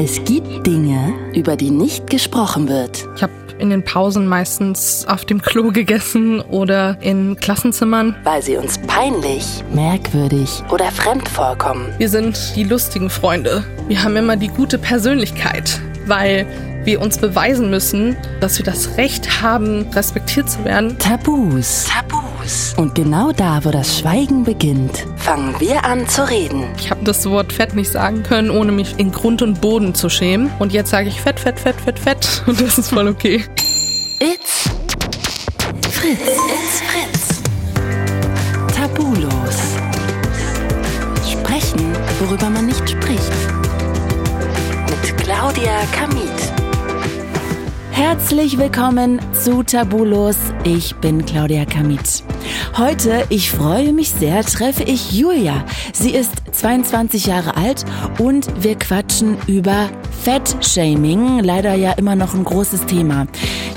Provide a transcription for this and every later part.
Es gibt Dinge, über die nicht gesprochen wird. Ich habe in den Pausen meistens auf dem Klo gegessen oder in Klassenzimmern. Weil sie uns peinlich, merkwürdig oder fremd vorkommen. Wir sind die lustigen Freunde. Wir haben immer die gute Persönlichkeit, weil wir uns beweisen müssen, dass wir das Recht haben, respektiert zu werden. Tabus. Tabus. Und genau da, wo das Schweigen beginnt, fangen wir an zu reden. Ich habe das Wort Fett nicht sagen können, ohne mich in Grund und Boden zu schämen. Und jetzt sage ich Fett, Fett, Fett, Fett, Fett. Und das ist voll okay. It's Fritz. It's Fritz. Tabulos. Sprechen, worüber man nicht spricht. Mit Claudia Kamit. Herzlich willkommen zu Tabulos. Ich bin Claudia Kamit. Heute, ich freue mich sehr, treffe ich Julia. Sie ist 22 Jahre alt und wir quatschen über Fettshaming, leider ja immer noch ein großes Thema.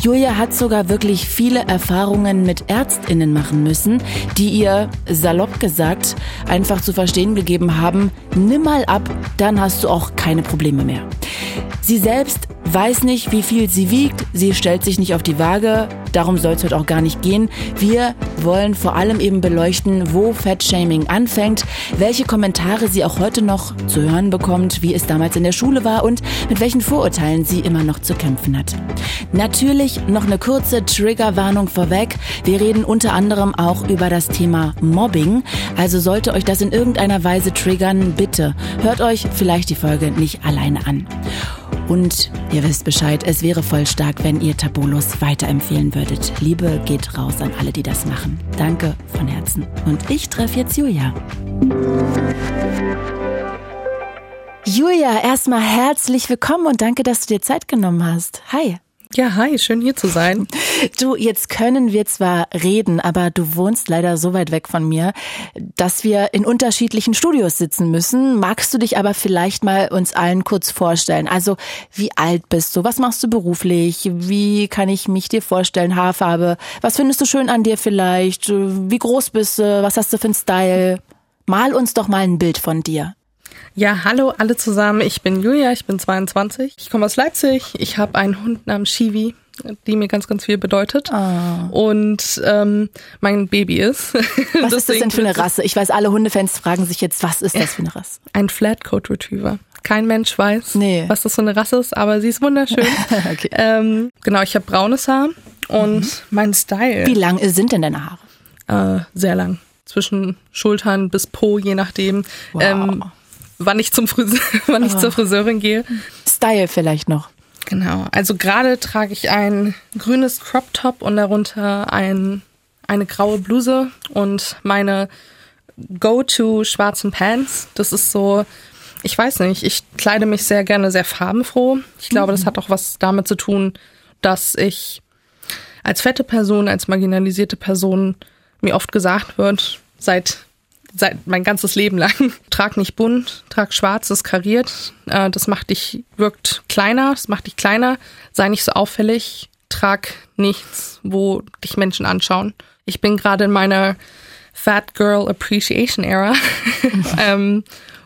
Julia hat sogar wirklich viele Erfahrungen mit Ärztinnen machen müssen, die ihr, salopp gesagt, einfach zu verstehen gegeben haben, nimm mal ab, dann hast du auch keine Probleme mehr. Sie selbst weiß nicht, wie viel sie wiegt. Sie stellt sich nicht auf die Waage. Darum soll es heute auch gar nicht gehen. Wir wollen vor allem eben beleuchten, wo Fettshaming anfängt, welche Kommentare sie auch heute noch zu hören bekommt, wie es damals in der Schule war und mit welchen Vorurteilen sie immer noch zu kämpfen hat. Natürlich noch eine kurze Triggerwarnung vorweg. Wir reden unter anderem auch über das Thema Mobbing. Also sollte euch das in irgendeiner Weise triggern, bitte hört euch vielleicht die Folge nicht alleine an. Und ihr wisst Bescheid, es wäre voll stark, wenn ihr Tabulos weiterempfehlen würdet. Liebe geht raus an alle, die das machen. Danke von Herzen. Und ich treffe jetzt Julia. Julia, erstmal herzlich willkommen und danke, dass du dir Zeit genommen hast. Hi. Ja, hi, schön hier zu sein. Du, jetzt können wir zwar reden, aber du wohnst leider so weit weg von mir, dass wir in unterschiedlichen Studios sitzen müssen. Magst du dich aber vielleicht mal uns allen kurz vorstellen? Also, wie alt bist du? Was machst du beruflich? Wie kann ich mich dir vorstellen? Haarfarbe? Was findest du schön an dir vielleicht? Wie groß bist du? Was hast du für einen Style? Mal uns doch mal ein Bild von dir. Ja, hallo alle zusammen. Ich bin Julia, ich bin 22. Ich komme aus Leipzig. Ich habe einen Hund namens Shivi, die mir ganz, ganz viel bedeutet. Oh. Und ähm, mein Baby ist. Was ist das denn für eine Rasse? Ich weiß, alle Hundefans fragen sich jetzt, was ist das für eine Rasse? Ein Flatcoat Retriever. Kein Mensch weiß, Nee. was das für eine Rasse ist, aber sie ist wunderschön. Okay. ähm, genau, ich habe braunes Haar und mein Style Wie lang sind denn deine Haare? äh, sehr lang. Zwischen Schultern bis Po, je nachdem, Wow. ähm, wann ich zum Friseur, wann ich zur Friseurin gehe. Style vielleicht noch. Genau. Also gerade trage ich ein grünes Crop Top und darunter ein, eine graue Bluse und meine Go-to schwarzen Pants. Das ist so, ich weiß nicht, ich kleide mich sehr gerne sehr farbenfroh. Ich glaube, das hat auch was damit zu tun, dass ich als fette Person, als marginalisierte Person mir oft gesagt wird, seit seit mein ganzes Leben lang. Trag nicht bunt, trag schwarz, das kariert. Äh, das macht dich, wirkt kleiner, das macht dich kleiner. Sei nicht so auffällig, trag nichts, wo dich Menschen anschauen. Ich bin gerade in meiner Fat Girl Appreciation Era, ähm,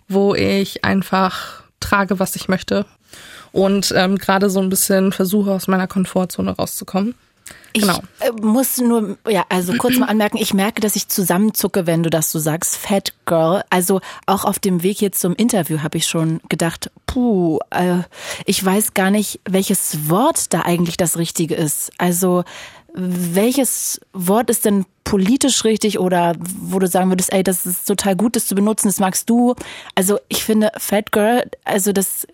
wo ich einfach trage, was ich möchte. Und ähm, gerade so ein bisschen versuche, aus meiner Komfortzone rauszukommen. Genau. Ich äh, muss nur, ja, also kurz mal anmerken, ich merke, dass ich zusammenzucke, wenn du das so sagst, Fat Girl. Also auch auf dem Weg jetzt zum Interview habe ich schon gedacht, puh, äh, ich weiß gar nicht, welches Wort da eigentlich das Richtige ist. Also welches Wort ist denn politisch richtig oder wo du sagen würdest, ey, das ist total gut, das zu benutzen, das magst du. Also ich finde Fat Girl, also das,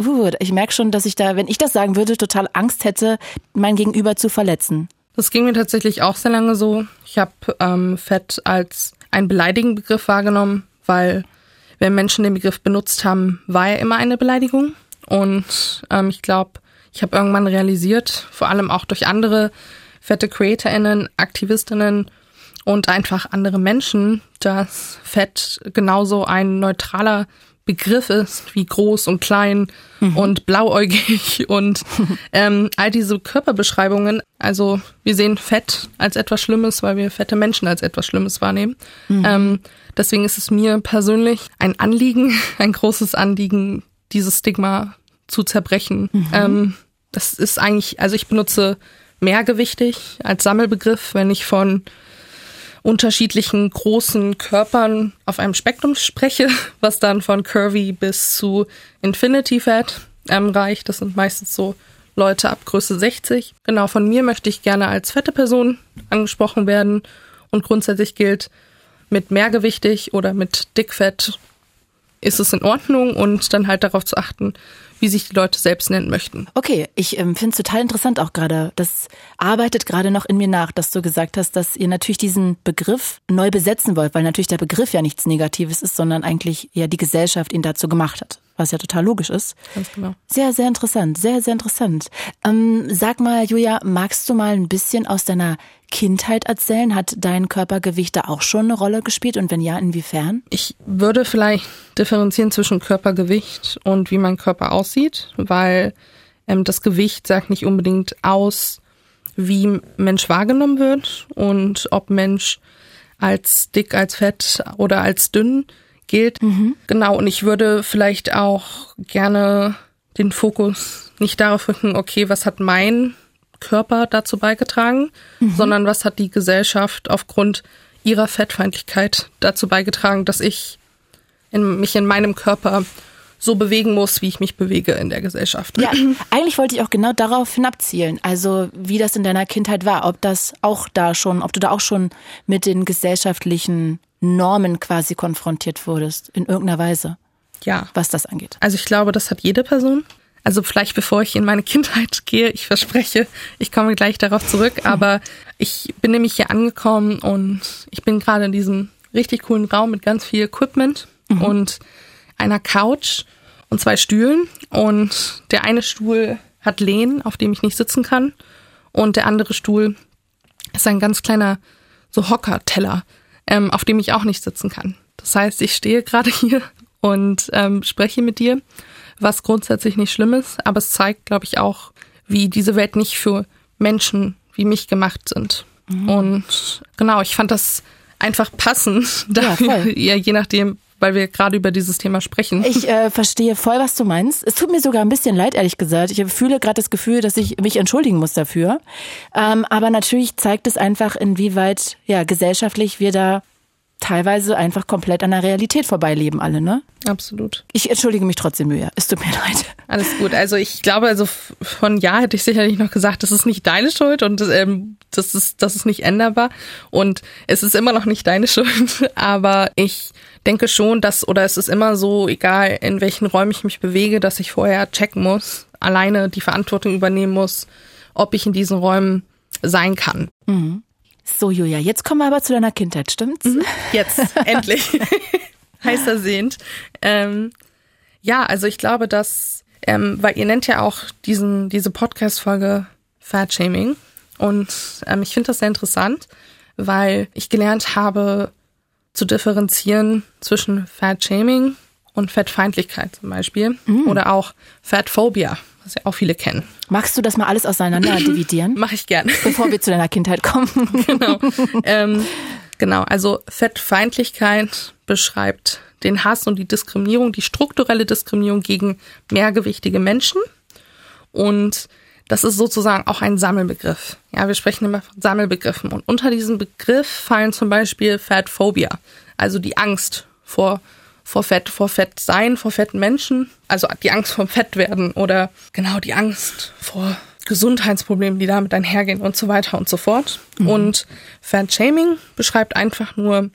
uh, ich merke schon, dass ich da, wenn ich das sagen würde, total Angst hätte, mein Gegenüber zu verletzen. Das ging mir tatsächlich auch sehr lange so. Ich habe ähm, Fett als einen beleidigenden Begriff wahrgenommen, weil wenn Menschen den Begriff benutzt haben, war er immer eine Beleidigung. Und ähm, ich glaube, ich habe irgendwann realisiert, vor allem auch durch andere fette CreatorInnen, AktivistInnen und einfach andere Menschen, dass Fett genauso ein neutraler Begriff ist, wie groß und klein und blauäugig und ähm, all diese Körperbeschreibungen. Also wir sehen Fett als etwas Schlimmes, weil wir fette Menschen als etwas Schlimmes wahrnehmen. Ähm, deswegen ist es mir persönlich ein Anliegen, ein großes Anliegen, dieses Stigma zu zerbrechen. Mhm. Ähm, das ist eigentlich, also ich benutze mehrgewichtig als Sammelbegriff, wenn ich von unterschiedlichen großen Körpern auf einem Spektrum spreche, was dann von Curvy bis zu Infinity Fat ähm, reicht. Das sind meistens so Leute ab Größe 60. Genau, von mir möchte ich gerne als fette Person angesprochen werden. Und grundsätzlich gilt, mit mehrgewichtig oder mit dickfett ist es in Ordnung und dann halt darauf zu achten, wie sich die Leute selbst nennen möchten. Okay, ich ähm, finde es total interessant auch gerade. Das arbeitet gerade noch in mir nach, dass du gesagt hast, dass ihr natürlich diesen Begriff neu besetzen wollt, weil natürlich der Begriff ja nichts Negatives ist, sondern eigentlich ja die Gesellschaft ihn dazu gemacht hat was ja total logisch ist. Ganz genau. Sehr, sehr interessant, sehr, sehr interessant. Ähm, sag mal, Julia, magst du mal ein bisschen aus deiner Kindheit erzählen? Hat dein Körpergewicht da auch schon eine Rolle gespielt und wenn ja, inwiefern? Ich würde vielleicht differenzieren zwischen Körpergewicht und wie mein Körper aussieht, weil ähm, das Gewicht sagt nicht unbedingt aus, wie Mensch wahrgenommen wird und ob Mensch als dick, als fett oder als dünn gilt. Mhm. Genau, und ich würde vielleicht auch gerne den Fokus nicht darauf rücken, okay, was hat mein Körper dazu beigetragen, mhm. sondern was hat die Gesellschaft aufgrund ihrer Fettfeindlichkeit dazu beigetragen, dass ich in, mich in meinem Körper so bewegen muss, wie ich mich bewege in der Gesellschaft. Ja, eigentlich wollte ich auch genau darauf hinabzielen. Also wie das in deiner Kindheit war, ob das auch da schon, ob du da auch schon mit den gesellschaftlichen Normen quasi konfrontiert wurdest, in irgendeiner Weise. Ja. Was das angeht. Also ich glaube, das hat jede Person. Also vielleicht bevor ich in meine Kindheit gehe, ich verspreche, ich komme gleich darauf zurück, aber ich bin nämlich hier angekommen und ich bin gerade in diesem richtig coolen Raum mit ganz viel Equipment mhm. und einer Couch und zwei Stühlen und der eine Stuhl hat Lehnen, auf dem ich nicht sitzen kann und der andere Stuhl ist ein ganz kleiner so Hockerteller, ähm, auf dem ich auch nicht sitzen kann. Das heißt, ich stehe gerade hier und ähm, spreche mit dir, was grundsätzlich nicht schlimm ist, aber es zeigt, glaube ich, auch, wie diese Welt nicht für Menschen wie mich gemacht sind. Mhm. Und genau, ich fand das einfach passend, dafür, ja, je nachdem, weil wir gerade über dieses Thema sprechen. Ich äh, verstehe voll, was du meinst. Es tut mir sogar ein bisschen leid, ehrlich gesagt. Ich fühle gerade das Gefühl, dass ich mich entschuldigen muss dafür. Ähm, aber natürlich zeigt es einfach, inwieweit ja gesellschaftlich wir da teilweise einfach komplett an der Realität vorbeileben alle, ne? Absolut. Ich entschuldige mich trotzdem, Mühe. Es tut mir leid. Alles gut. Also ich glaube, also von ja hätte ich sicherlich noch gesagt, das ist nicht deine Schuld und ähm, das ist das ist nicht änderbar und es ist immer noch nicht deine Schuld. Aber ich denke schon, dass, oder es ist immer so, egal in welchen Räumen ich mich bewege, dass ich vorher checken muss, alleine die Verantwortung übernehmen muss, ob ich in diesen Räumen sein kann. Mhm. So, Julia, jetzt kommen wir aber zu deiner Kindheit, stimmt's? Mhm. Jetzt, endlich. Heiß ersehnt. Ähm, ja, also ich glaube, dass, ähm, weil ihr nennt ja auch diesen, diese Podcast-Folge Fat Shaming. Und ähm, ich finde das sehr interessant, weil ich gelernt habe, zu differenzieren zwischen Fat Shaming und Fettfeindlichkeit zum Beispiel. Mhm. Oder auch Fatphobia, was ja auch viele kennen. Magst du das mal alles auseinander dividieren? Mach ich gern. Bevor wir zu deiner Kindheit kommen. genau. Ähm, genau, also Fettfeindlichkeit beschreibt den Hass und die Diskriminierung, die strukturelle Diskriminierung gegen mehrgewichtige Menschen. Und das ist sozusagen auch ein Sammelbegriff. Ja, wir sprechen immer von Sammelbegriffen. Und unter diesem Begriff fallen zum Beispiel Fatphobia, also die Angst vor, vor Fett, vor Fett sein, vor fetten Menschen, also die Angst vor Fett werden oder genau die Angst vor Gesundheitsproblemen, die damit einhergehen und so weiter und so fort. Mhm. Und Fat Shaming beschreibt einfach nur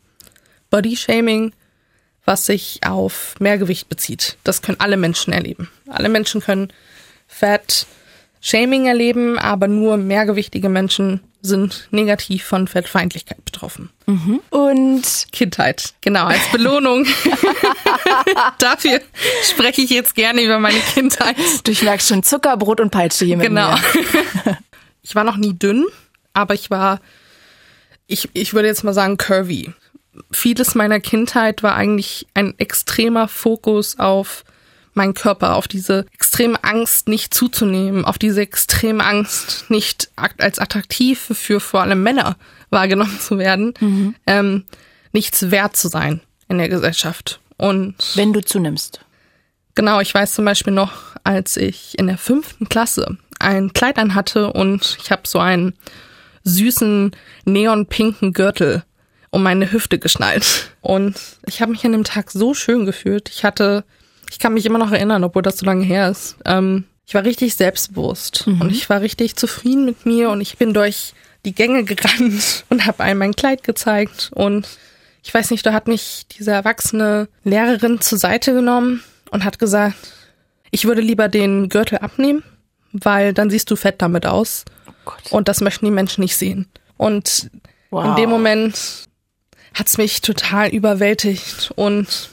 Body Shaming, was sich auf Mehrgewicht bezieht. Das können alle Menschen erleben. Alle Menschen können Fat Shaming erleben, aber nur mehrgewichtige Menschen sind negativ von Fettfeindlichkeit betroffen. Mhm. Und Kindheit, genau, als Belohnung. Dafür spreche ich jetzt gerne über meine Kindheit. Du merkst schon Zuckerbrot und Peitsche hier mit Genau. ich war noch nie dünn, aber ich war, ich, ich würde jetzt mal sagen, curvy. Vieles meiner Kindheit war eigentlich ein extremer Fokus auf meinen Körper, auf diese extreme Angst nicht zuzunehmen, auf diese extreme Angst nicht als attraktiv für vor allem Männer wahrgenommen zu werden, mhm. ähm, nichts wert zu sein in der Gesellschaft. Und wenn du zunimmst. Genau, ich weiß zum Beispiel noch, als ich in der fünften Klasse ein Kleid anhatte und ich habe so einen süßen neonpinken Gürtel um meine Hüfte geschnallt. Und ich habe mich an dem Tag so schön gefühlt. Ich hatte, ich kann mich immer noch erinnern, obwohl das so lange her ist. Ähm, ich war richtig selbstbewusst mhm. und ich war richtig zufrieden mit mir und ich bin durch die Gänge gerannt und habe einem mein Kleid gezeigt und ich weiß nicht, da hat mich diese erwachsene Lehrerin zur Seite genommen und hat gesagt, ich würde lieber den Gürtel abnehmen, weil dann siehst du fett damit aus. Oh und das möchten die Menschen nicht sehen. Und wow. in dem Moment hat's mich total überwältigt und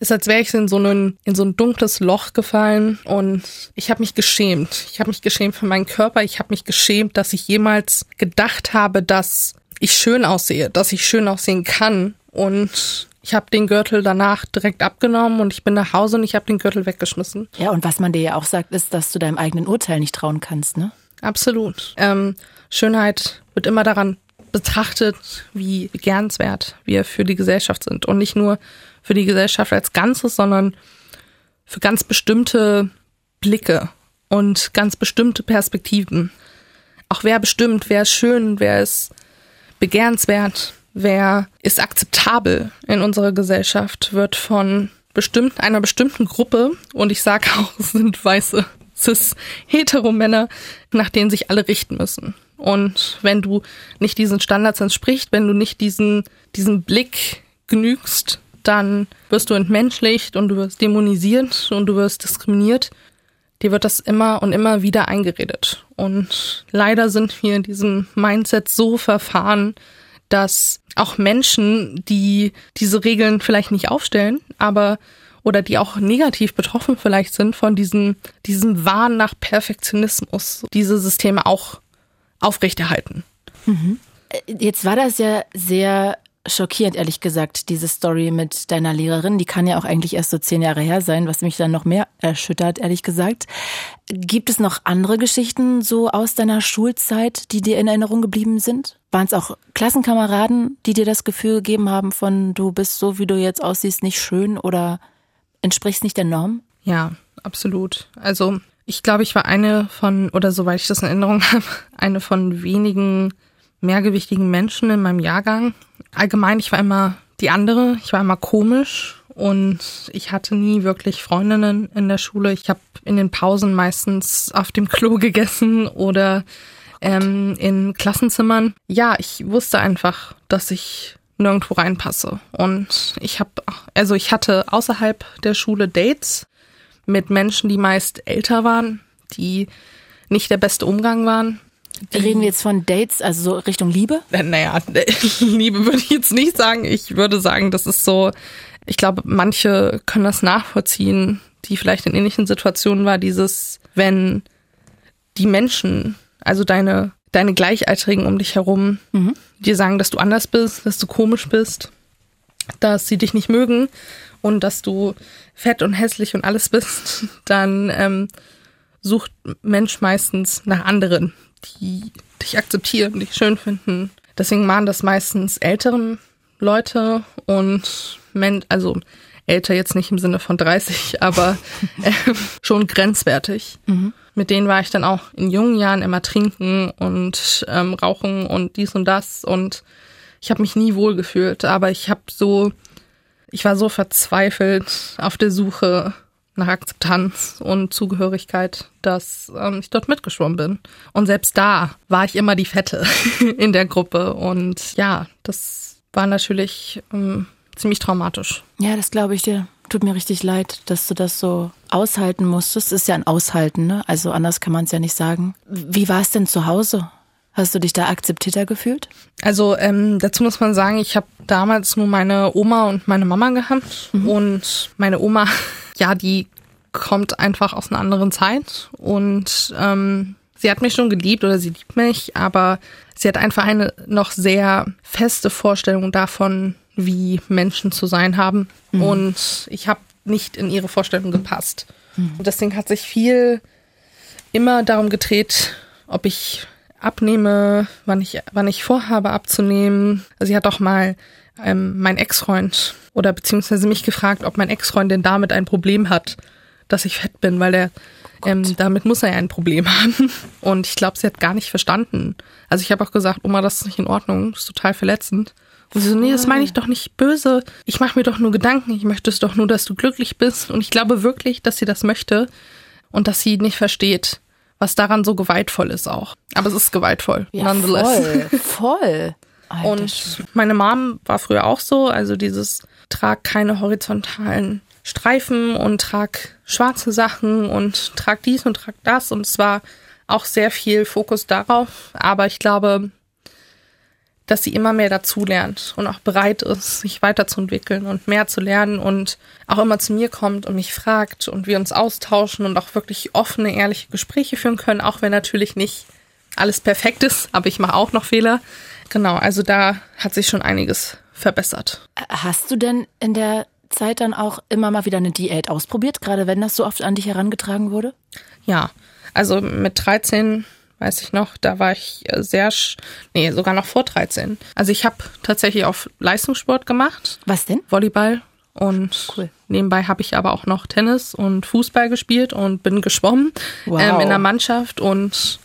ist, als wäre ich in so, ein, in so ein dunkles Loch gefallen und ich habe mich geschämt. Ich habe mich geschämt für meinen Körper. Ich habe mich geschämt, dass ich jemals gedacht habe, dass ich schön aussehe, dass ich schön aussehen kann. Und ich habe den Gürtel danach direkt abgenommen und ich bin nach Hause und ich habe den Gürtel weggeschmissen. Ja, und was man dir ja auch sagt, ist, dass du deinem eigenen Urteil nicht trauen kannst, ne? Absolut. Ähm, Schönheit wird immer daran betrachtet, wie begehrenswert wir für die Gesellschaft sind. Und nicht nur für die Gesellschaft als Ganzes, sondern für ganz bestimmte Blicke und ganz bestimmte Perspektiven. Auch wer bestimmt, wer ist schön, wer ist begehrenswert, wer ist akzeptabel in unserer Gesellschaft, wird von bestimmt, einer bestimmten Gruppe, und ich sage auch, es sind weiße, cis, hetero Männer, nach denen sich alle richten müssen. Und wenn du nicht diesen Standards entsprichst, wenn du nicht diesen, diesen Blick genügst, dann wirst du entmenschlicht und du wirst dämonisiert und du wirst diskriminiert. Dir wird das immer und immer wieder eingeredet. Und leider sind wir in diesem Mindset so verfahren, dass auch Menschen, die diese Regeln vielleicht nicht aufstellen, aber oder die auch negativ betroffen vielleicht sind von diesem, diesem Wahn nach Perfektionismus, diese Systeme auch aufrechterhalten. Mhm. Jetzt war das ja sehr schockierend, ehrlich gesagt, diese Story mit deiner Lehrerin. Die kann ja auch eigentlich erst so zehn Jahre her sein, was mich dann noch mehr erschüttert, ehrlich gesagt. Gibt es noch andere Geschichten so aus deiner Schulzeit, die dir in Erinnerung geblieben sind? Waren es auch Klassenkameraden, die dir das Gefühl gegeben haben von, du bist so, wie du jetzt aussiehst, nicht schön oder entsprichst nicht der Norm? Ja, absolut. Also ich glaube, ich war eine von, oder soweit ich das in Erinnerung habe, eine von wenigen mehrgewichtigen Menschen in meinem Jahrgang. Allgemein, ich war immer die andere, ich war immer komisch und ich hatte nie wirklich Freundinnen in der Schule. Ich habe in den Pausen meistens auf dem Klo gegessen oder ähm, in Klassenzimmern. Ja, ich wusste einfach, dass ich nirgendwo reinpasse. Und ich habe, also ich hatte außerhalb der Schule Dates mit Menschen, die meist älter waren, die nicht der beste Umgang waren. Reden wir jetzt von Dates, also so Richtung Liebe? Äh, naja, Liebe würde ich jetzt nicht sagen. Ich würde sagen, das ist so, ich glaube, manche können das nachvollziehen, die vielleicht in ähnlichen Situationen war, dieses, wenn die Menschen, also deine, deine Gleichaltrigen um dich herum, mhm. dir sagen, dass du anders bist, dass du komisch bist, dass sie dich nicht mögen und dass du fett und hässlich und alles bist, dann ähm, sucht Mensch meistens nach anderen, die dich akzeptieren, dich schön finden. Deswegen machen das meistens älteren Leute und Men also älter jetzt nicht im Sinne von 30, aber äh, schon grenzwertig. Mhm. Mit denen war ich dann auch in jungen Jahren immer trinken und ähm, rauchen und dies und das und ich habe mich nie wohl gefühlt, aber ich habe so ich war so verzweifelt auf der Suche nach Akzeptanz und Zugehörigkeit, dass ähm, ich dort mitgeschwommen bin. Und selbst da war ich immer die Fette in der Gruppe. Und ja, das war natürlich ähm, ziemlich traumatisch. Ja, das glaube ich dir. Tut mir richtig leid, dass du das so aushalten musstest. Ist ja ein Aushalten, ne? Also anders kann man es ja nicht sagen. Wie war es denn zu Hause? Hast du dich da akzeptierter gefühlt? Also ähm, dazu muss man sagen, ich habe damals nur meine Oma und meine Mama gehabt. Mhm. Und meine Oma, ja, die kommt einfach aus einer anderen Zeit. Und ähm, sie hat mich schon geliebt oder sie liebt mich, aber sie hat einfach eine noch sehr feste Vorstellung davon, wie Menschen zu sein haben. Mhm. Und ich habe nicht in ihre Vorstellung gepasst. Mhm. Und deswegen hat sich viel immer darum gedreht, ob ich abnehme, wann ich, wann ich vorhabe abzunehmen. Also sie hat auch mal ähm, mein Ex-Freund oder beziehungsweise mich gefragt, ob mein Ex-Freund denn damit ein Problem hat, dass ich fett bin, weil der Oh ähm, damit muss er ja ein Problem haben. Und ich glaube, sie hat gar nicht verstanden. Also ich habe auch gesagt, Oma, das ist nicht in Ordnung, das ist total verletzend. Und sie so, nee, das meine ich doch nicht böse. Ich mache mir doch nur Gedanken. Ich möchte es doch nur, dass du glücklich bist. Und ich glaube wirklich, dass sie das möchte und dass sie nicht versteht, was daran so gewaltvoll ist auch. Aber es ist gewaltvoll, Ja, voll, voll. Alter und meine Mom war früher auch so, also dieses trag keine horizontalen Streifen und trag schwarze Sachen und trag dies und trag das. Und es war auch sehr viel Fokus darauf, aber ich glaube, dass sie immer mehr dazulernt und auch bereit ist, sich weiterzuentwickeln und mehr zu lernen und auch immer zu mir kommt und mich fragt und wir uns austauschen und auch wirklich offene, ehrliche Gespräche führen können, auch wenn natürlich nicht alles perfekt ist, aber ich mache auch noch Fehler. Genau, also da hat sich schon einiges verbessert. Hast du denn in der Zeit dann auch immer mal wieder eine Diät ausprobiert, gerade wenn das so oft an dich herangetragen wurde? Ja, also mit 13 weiß ich noch, da war ich äh, sehr, sch- nee, sogar noch vor 13. Also ich habe tatsächlich auf Leistungssport gemacht, Was denn? Volleyball und Cool. nebenbei habe ich aber auch noch Tennis und Fußball gespielt und bin geschwommen Wow. ähm, in der Mannschaft und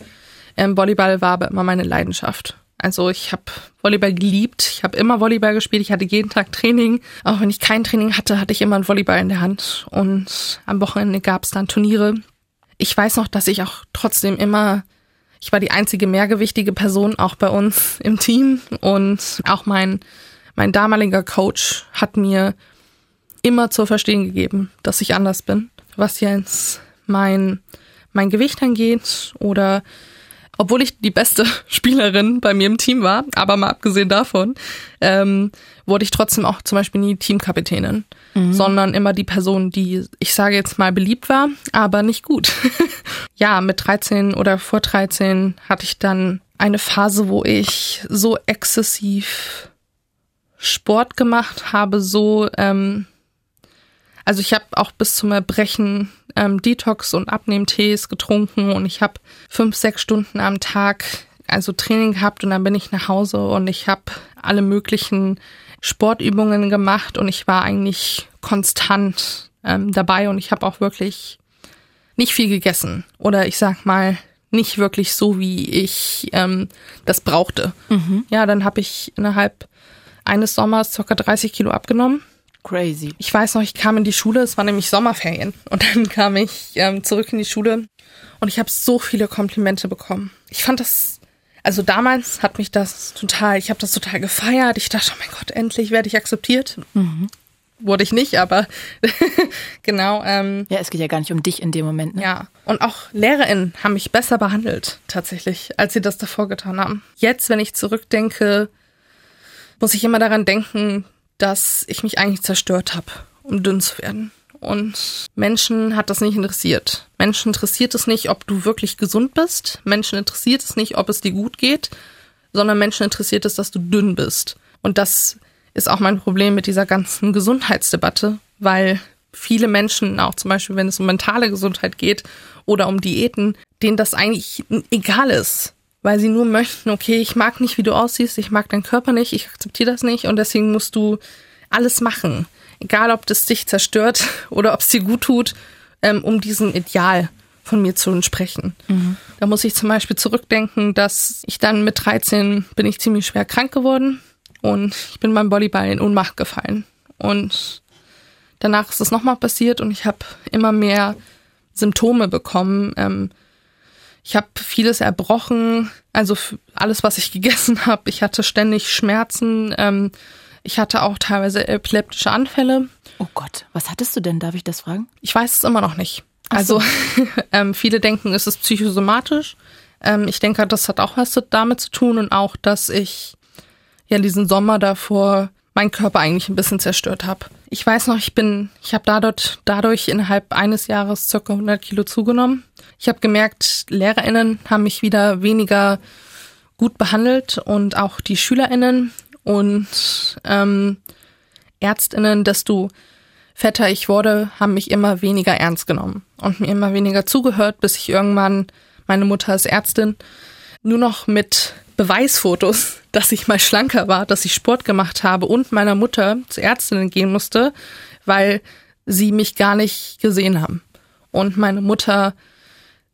ähm, Volleyball war aber immer meine Leidenschaft. Also ich habe Volleyball geliebt, ich habe immer Volleyball gespielt, ich hatte jeden Tag Training. Auch wenn ich kein Training hatte, hatte ich immer einen Volleyball in der Hand und am Wochenende gab es dann Turniere. Ich weiß noch, dass ich auch trotzdem immer, ich war die einzige mehrgewichtige Person auch bei uns im Team und auch mein, mein damaliger Coach hat mir immer zu verstehen gegeben, dass ich anders bin, was jetzt mein, mein Gewicht angeht oder obwohl ich die beste Spielerin bei mir im Team war, aber mal abgesehen davon, ähm, wurde ich trotzdem auch zum Beispiel nie Teamkapitänin, sondern immer die Person, die, ich sage jetzt mal, beliebt war, aber nicht gut. ja, mit 13 oder vor 13 hatte ich dann eine Phase, wo ich so exzessiv Sport gemacht habe, so, ähm, also ich habe auch bis zum Erbrechen ähm, Detox und Abnehmtees getrunken und ich habe fünf, sechs Stunden am Tag also Training gehabt und dann bin ich nach Hause und ich habe alle möglichen Sportübungen gemacht und ich war eigentlich konstant ähm, dabei und ich habe auch wirklich nicht viel gegessen oder ich sag mal nicht wirklich so, wie ich ähm, das brauchte. Ja, dann habe ich innerhalb eines Sommers circa 30 Kilo abgenommen. Crazy. Ich weiß noch, ich kam in die Schule, es war nämlich Sommerferien. Und dann kam ich ähm, zurück in die Schule und ich habe so viele Komplimente bekommen. Ich fand das, also damals hat mich das total, ich habe das total gefeiert. Ich dachte, oh mein Gott, endlich werde ich akzeptiert. Wurde ich nicht, aber genau. Ähm, Ja, es geht ja gar nicht um dich in dem Moment. Ne? ja, und auch LehrerInnen haben mich besser behandelt, tatsächlich, als sie das davor getan haben. Jetzt, wenn ich zurückdenke, muss ich immer daran denken, dass ich mich eigentlich zerstört habe, um dünn zu werden. Und Menschen hat das nicht interessiert. Menschen interessiert es nicht, ob du wirklich gesund bist. Menschen interessiert es nicht, ob es dir gut geht, sondern Menschen interessiert es, dass du dünn bist. Und das ist auch mein Problem mit dieser ganzen Gesundheitsdebatte, weil viele Menschen, auch zum Beispiel, wenn es um mentale Gesundheit geht oder um Diäten, denen das eigentlich egal ist. Weil sie nur möchten, okay, ich mag nicht, wie du aussiehst, ich mag deinen Körper nicht, ich akzeptiere das nicht und deswegen musst du alles machen. Egal, ob das dich zerstört oder ob es dir gut tut, ähm, um diesem Ideal von mir zu entsprechen. Da muss ich zum Beispiel zurückdenken, dass ich dann mit 13 bin ich ziemlich schwer krank geworden und ich bin beim Volleyball in Ohnmacht gefallen. Und danach ist es nochmal passiert und ich habe immer mehr Symptome bekommen. Ähm, ich habe vieles erbrochen, also alles, was ich gegessen habe. Ich hatte ständig Schmerzen. Ähm, ich hatte auch teilweise epileptische Anfälle. Oh Gott, was hattest du denn? Darf ich das fragen? Ich weiß es immer noch nicht. Ach so. Also ähm, viele denken, es ist psychosomatisch. Ähm, ich denke, das hat auch was damit zu tun und auch, dass ich ja diesen Sommer davor meinen Körper eigentlich ein bisschen zerstört habe. Ich weiß noch, ich bin, ich habe dadurch, dadurch innerhalb eines Jahres circa 100 Kilo zugenommen. Ich habe gemerkt, LehrerInnen haben mich wieder weniger gut behandelt und auch die SchülerInnen und ähm, ÄrztInnen, desto fetter ich wurde, haben mich immer weniger ernst genommen und mir immer weniger zugehört, bis ich irgendwann, meine Mutter ist Ärztin, nur noch mit Beweisfotos, dass ich mal schlanker war, dass ich Sport gemacht habe und meiner Mutter zur Ärztin gehen musste, weil sie mich gar nicht gesehen haben. und meine Mutter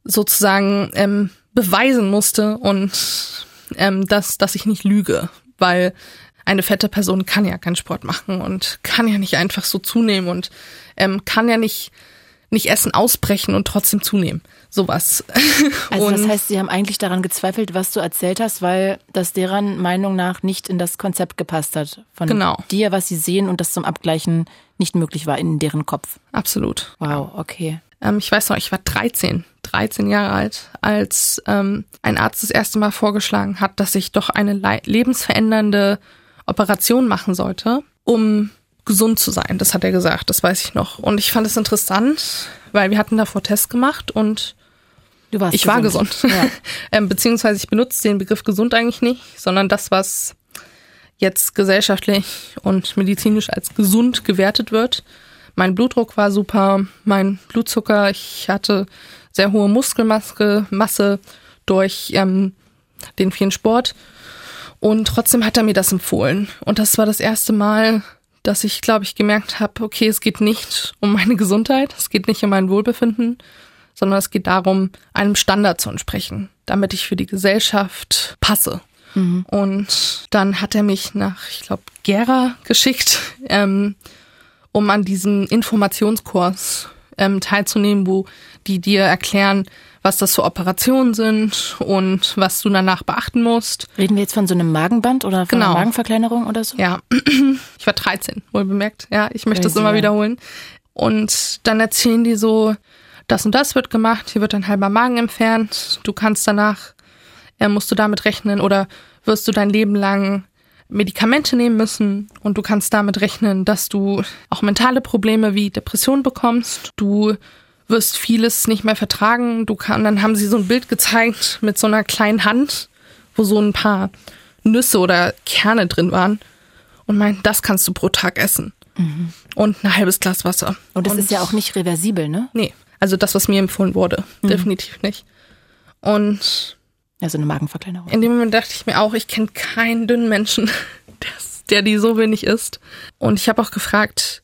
sozusagen ähm, beweisen musste und ähm, dass, dass ich nicht lüge, weil eine fette Person kann ja keinen Sport machen und kann ja nicht einfach so zunehmen und ähm, kann ja nicht nicht Essen ausbrechen und trotzdem zunehmen. Sowas. Also das heißt, sie haben eigentlich daran gezweifelt, was du erzählt hast, weil das deren Meinung nach nicht in das Konzept gepasst hat von genau. dir, was sie sehen und das zum Abgleichen nicht möglich war in deren Kopf. Absolut. Wow, okay. Ähm, ich weiß noch, ich war 13, 13 Jahre alt, als ähm, ein Arzt das erste Mal vorgeschlagen hat, dass ich doch eine lebensverändernde Operation machen sollte, um gesund zu sein. Das hat er gesagt, das weiß ich noch. Und ich fand es interessant, weil wir hatten davor Tests gemacht und du warst ich gesund. war gesund. Ja. ähm, beziehungsweise ich benutze den Begriff gesund eigentlich nicht, sondern das, was jetzt gesellschaftlich und medizinisch als gesund gewertet wird. Mein Blutdruck war super, mein Blutzucker, ich hatte sehr hohe Muskelmasse Masse durch ähm, den vielen Sport. Und trotzdem hat er mir das empfohlen. Und das war das erste Mal, dass ich, glaube ich, gemerkt habe, okay, es geht nicht um meine Gesundheit, es geht nicht um mein Wohlbefinden, sondern es geht darum, einem Standard zu entsprechen, damit ich für die Gesellschaft passe. Mhm. Und dann hat er mich nach, ich glaube, Gera geschickt, ähm, um an diesem Informationskurs ähm, teilzunehmen, wo die dir erklären, was das für Operationen sind und was du danach beachten musst. Reden wir jetzt von so einem Magenband oder von genau. einer Magenverkleinerung oder so? Ja, ich war 13, wohl bemerkt. Ja, ich möchte Crazy, das immer wiederholen. Und dann erzählen die so, das und das wird gemacht, hier wird ein halber Magen entfernt, du kannst danach, äh, musst du damit rechnen oder wirst du dein Leben lang Medikamente nehmen müssen und du kannst damit rechnen, dass du auch mentale Probleme wie Depression bekommst. Du wirst vieles nicht mehr vertragen. Du kann, dann haben sie so ein Bild gezeigt mit so einer kleinen Hand, wo so ein paar Nüsse oder Kerne drin waren und meinten, das kannst du pro Tag essen. Mhm. Und ein halbes Glas Wasser. Und das und, ist ja auch nicht reversibel, ne? Nee, also das, was mir empfohlen wurde, mhm. definitiv nicht. Und also eine Magenverkleinerung. In dem Moment dachte ich mir auch, ich kenne keinen dünnen Menschen, der die so wenig isst. Und ich habe auch gefragt,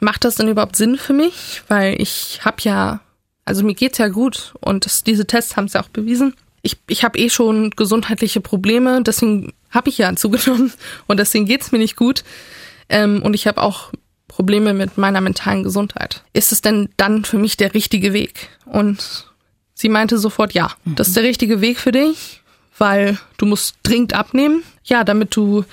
macht das denn überhaupt Sinn für mich? Weil ich habe ja, also mir geht's ja gut und das, diese Tests haben es ja auch bewiesen. Ich, ich habe eh schon gesundheitliche Probleme, deswegen habe ich ja zugenommen und deswegen geht's mir nicht gut. Ähm, und ich habe auch Probleme mit meiner mentalen Gesundheit. Ist es denn dann für mich der richtige Weg? Und sie meinte sofort, ja, mhm. das ist der richtige Weg für dich, weil du musst dringend abnehmen. Ja, damit du,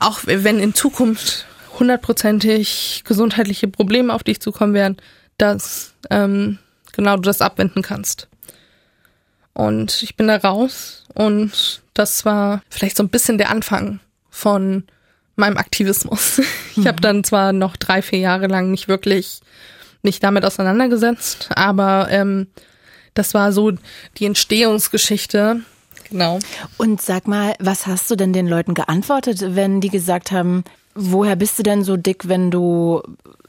auch wenn in Zukunft hundertprozentig gesundheitliche Probleme auf dich zukommen werden, dass ähm, genau du das abwenden kannst. Und ich bin da raus und das war vielleicht so ein bisschen der Anfang von meinem Aktivismus. Ich habe mhm. dann zwar noch drei, vier Jahre lang nicht wirklich mich damit auseinandergesetzt, aber ähm, das war so die Entstehungsgeschichte. Genau. Und sag mal, was hast du denn den Leuten geantwortet, wenn die gesagt haben, Woher bist du denn so dick, wenn du,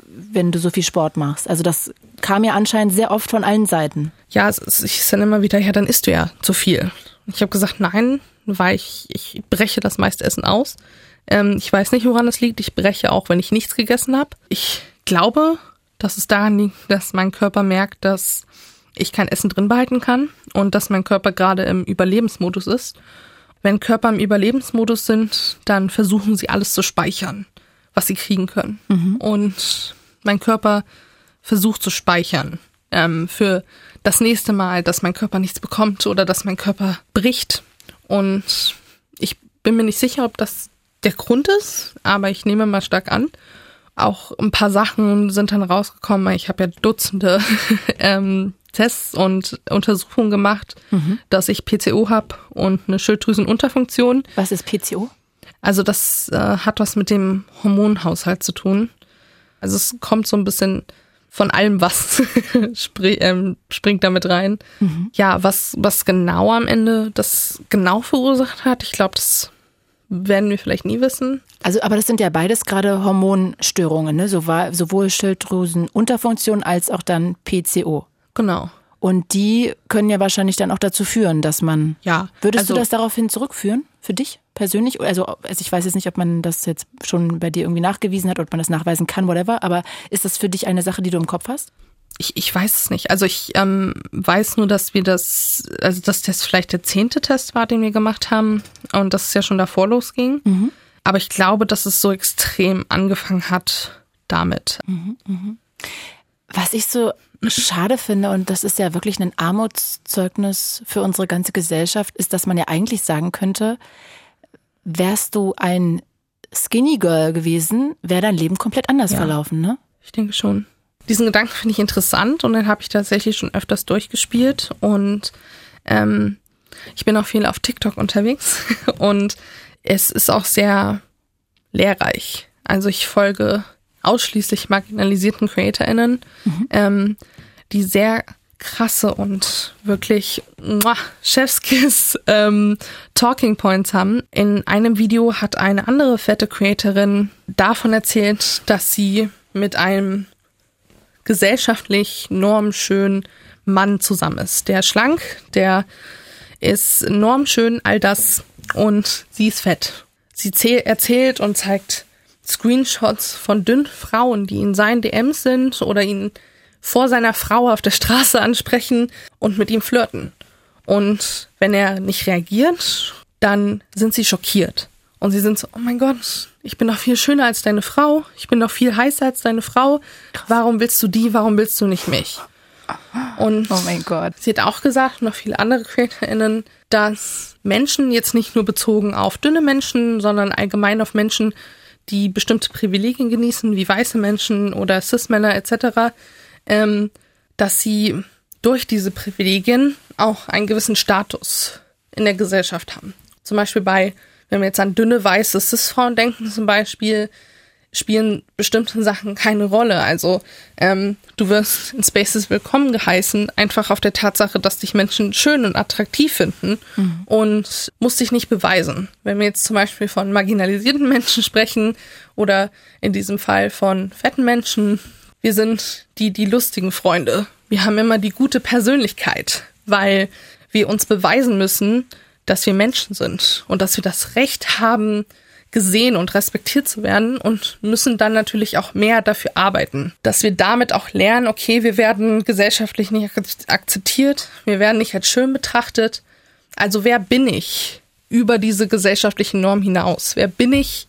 wenn du so viel Sport machst? Also das kam ja anscheinend sehr oft von allen Seiten. Ja, es ist dann immer wieder, ja, dann isst du ja zu viel. Ich habe gesagt, nein, weil ich, ich breche das meiste Essen aus. Ähm, ich weiß nicht, woran es liegt. Ich breche auch, wenn ich nichts gegessen habe. Ich glaube, dass es daran liegt, dass mein Körper merkt, dass ich kein Essen drin behalten kann und dass mein Körper gerade im Überlebensmodus ist wenn Körper im Überlebensmodus sind, dann versuchen sie alles zu speichern, was sie kriegen können. Mhm. Und mein Körper versucht zu speichern ähm, für das nächste Mal, dass mein Körper nichts bekommt oder dass mein Körper bricht. Und ich bin mir nicht sicher, ob das der Grund ist, aber ich nehme mal stark an. Auch ein paar Sachen sind dann rausgekommen. Ich habe ja Dutzende ähm, Tests und Untersuchungen gemacht, mhm. dass ich PCO habe und eine Schilddrüsenunterfunktion. Was ist PCO? Also das äh, hat was mit dem Hormonhaushalt zu tun. Also es kommt so ein bisschen von allem was spring, ähm, springt damit rein. Mhm. Ja, was, was genau am Ende das genau verursacht hat, ich glaube, das werden wir vielleicht nie wissen. Also, aber das sind ja beides gerade Hormonstörungen, ne? sowohl Schilddrüsenunterfunktion als auch dann PCO. Genau. Und die können ja wahrscheinlich dann auch dazu führen, dass man. Ja. Würdest also, du das daraufhin zurückführen? Für dich persönlich? Also, also ich weiß jetzt nicht, ob man das jetzt schon bei dir irgendwie nachgewiesen hat, ob man das nachweisen kann, whatever, aber ist das für dich eine Sache, die du im Kopf hast? ich, ich weiß es nicht. Also ich ähm, weiß nur, dass wir das, also dass das vielleicht der zehnte Test war, den wir gemacht haben und dass es ja schon davor losging. Mhm. Aber ich glaube, dass es so extrem angefangen hat damit. Mhm, mh. Was ich so schade finde, und das ist ja wirklich ein Armutszeugnis für unsere ganze Gesellschaft, ist, dass man ja eigentlich sagen könnte, wärst du ein Skinny Girl gewesen, wäre dein Leben komplett anders ja. verlaufen, ne? Ich denke schon. Diesen Gedanken finde ich interessant und den habe ich tatsächlich schon öfters durchgespielt und ähm, ich bin auch viel auf TikTok unterwegs und es ist auch sehr lehrreich. Also ich folge ausschließlich marginalisierten CreatorInnen, mhm. ähm, die sehr krasse und wirklich muah, Chefskiss ähm, Talking Points haben. In einem Video hat eine andere fette Creatorin davon erzählt, dass sie mit einem gesellschaftlich normschönen Mann zusammen ist. Der ist schlank, der ist normschön, all das und sie ist fett. Sie erzählt und zeigt Screenshots von dünnen Frauen, die in seinen DMs sind oder ihn vor seiner Frau auf der Straße ansprechen und mit ihm flirten. Und wenn er nicht reagiert, dann sind sie schockiert. Und sie sind so, oh mein Gott, ich bin doch viel schöner als deine Frau, ich bin doch viel heißer als deine Frau. Warum willst du die, warum willst du nicht mich? Und oh mein Gott. sie hat auch gesagt, noch viele andere CreatorInnen, dass Menschen jetzt nicht nur bezogen auf dünne Menschen, sondern allgemein auf Menschen, die bestimmte Privilegien genießen, wie weiße Menschen oder Cis-Männer etc., ähm, dass sie durch diese Privilegien auch einen gewissen Status in der Gesellschaft haben. Zum Beispiel bei, wenn wir jetzt an dünne weiße Cis-Frauen denken, zum Beispiel, spielen bestimmte Sachen keine Rolle. Also ähm, du wirst in Spaces willkommen geheißen, einfach auf der Tatsache, dass dich Menschen schön und attraktiv finden mhm. und musst dich nicht beweisen. Wenn wir jetzt zum Beispiel von marginalisierten Menschen sprechen oder in diesem Fall von fetten Menschen, wir sind die, die lustigen Freunde. Wir haben immer die gute Persönlichkeit, weil wir uns beweisen müssen, dass wir Menschen sind und dass wir das Recht haben, gesehen und respektiert zu werden und müssen dann natürlich auch mehr dafür arbeiten, dass wir damit auch lernen, okay, wir werden gesellschaftlich nicht akzeptiert, wir werden nicht als schön betrachtet. Also wer bin ich über diese gesellschaftlichen Normen hinaus? Wer bin ich,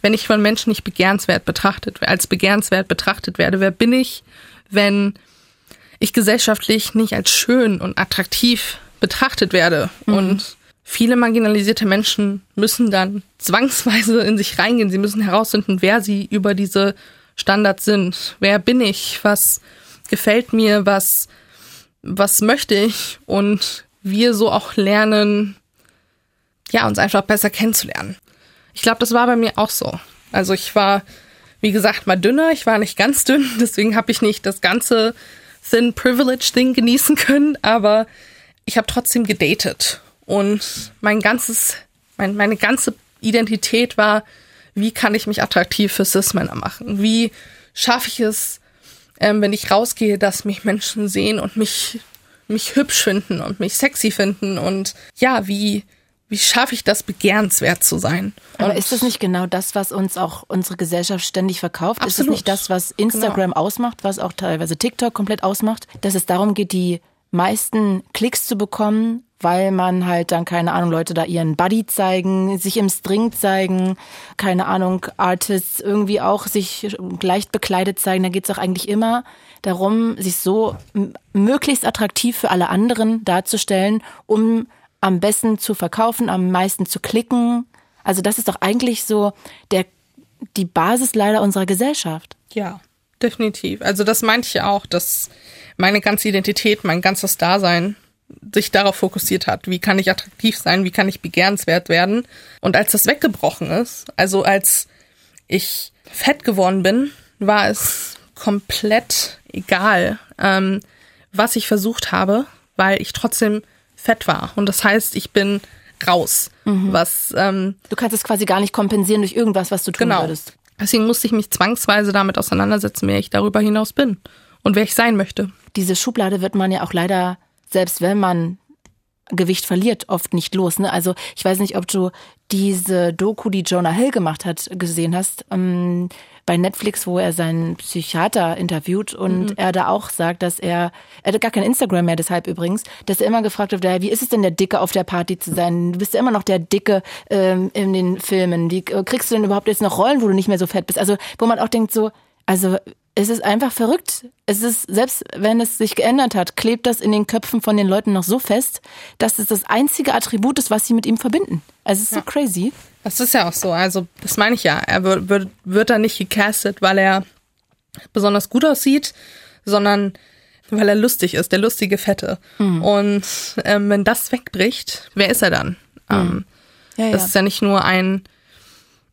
wenn ich von Menschen nicht begehrenswert betrachtet, als begehrenswert betrachtet werde? Wer bin ich, wenn ich gesellschaftlich nicht als schön und attraktiv betrachtet werde mhm. und Viele marginalisierte Menschen müssen dann zwangsweise in sich reingehen. Sie müssen herausfinden, wer sie über diese Standards sind. Wer bin ich? Was gefällt mir? Was, was möchte ich? Und wir so auch lernen, ja, uns einfach besser kennenzulernen. Ich glaube, das war bei mir auch so. Also ich war, wie gesagt, mal dünner. Ich war nicht ganz dünn. Deswegen habe ich nicht das ganze Thin Privilege Ding genießen können. Aber ich habe trotzdem gedatet und mein ganzes, mein, meine ganze Identität war, wie kann ich mich attraktiv für Cis-Männer machen? Wie schaffe ich es, ähm, wenn ich rausgehe, dass mich Menschen sehen und mich, mich hübsch finden und mich sexy finden? Und ja, wie, wie schaffe ich das, begehrenswert zu sein? Aber ist das nicht genau das, was uns auch unsere Gesellschaft ständig verkauft? Absolut. Ist das nicht das, was Instagram genau. ausmacht, was auch teilweise TikTok komplett ausmacht? Dass es darum geht, die meisten Klicks zu bekommen, weil man halt dann, keine Ahnung, Leute da ihren Buddy zeigen, sich im String zeigen, keine Ahnung, Artists irgendwie auch sich leicht bekleidet zeigen. Da geht es auch eigentlich immer darum, sich so möglichst attraktiv für alle anderen darzustellen, um am besten zu verkaufen, am meisten zu klicken. Also das ist doch eigentlich so der, die Basis leider unserer Gesellschaft. Ja, definitiv. Also das meinte ich auch, dass meine ganze Identität, mein ganzes Dasein sich darauf fokussiert hat, wie kann ich attraktiv sein, wie kann ich begehrenswert werden. Und als das weggebrochen ist, also als ich fett geworden bin, war es komplett egal, ähm, was ich versucht habe, weil ich trotzdem fett war. Und das heißt, ich bin raus. Mhm. Was ähm, du kannst es quasi gar nicht kompensieren durch irgendwas, was du tun genau. würdest. Deswegen musste ich mich zwangsweise damit auseinandersetzen, wer ich darüber hinaus bin und wer ich sein möchte. Diese Schublade wird man ja auch leider selbst wenn man Gewicht verliert, oft nicht los. Ne? Also ich weiß nicht, ob du diese Doku, die Jonah Hill gemacht hat, gesehen hast. Ähm, bei Netflix, wo er seinen Psychiater interviewt und mhm. er da auch sagt, dass er, er hat gar kein Instagram mehr, deshalb übrigens, dass er immer gefragt wird, wie ist es denn der Dicke auf der Party zu sein? Du bist ja immer noch der Dicke ähm, in den Filmen. Wie äh, kriegst du denn überhaupt jetzt noch Rollen, wo du nicht mehr so fett bist? Also wo man auch denkt so, also es ist einfach verrückt. Es ist, selbst wenn es sich geändert hat, klebt das in den Köpfen von den Leuten noch so fest, dass es das einzige Attribut ist, was sie mit ihm verbinden. Also es ist ja. so crazy. Das ist ja auch so. Also, das meine ich ja. Er wird, wird, wird da nicht gecastet, weil er besonders gut aussieht, sondern weil er lustig ist, der lustige Fette. Mhm. Und ähm, wenn das wegbricht, wer ist er dann? Mhm. Ähm, ja, ja. Das ist ja nicht nur ein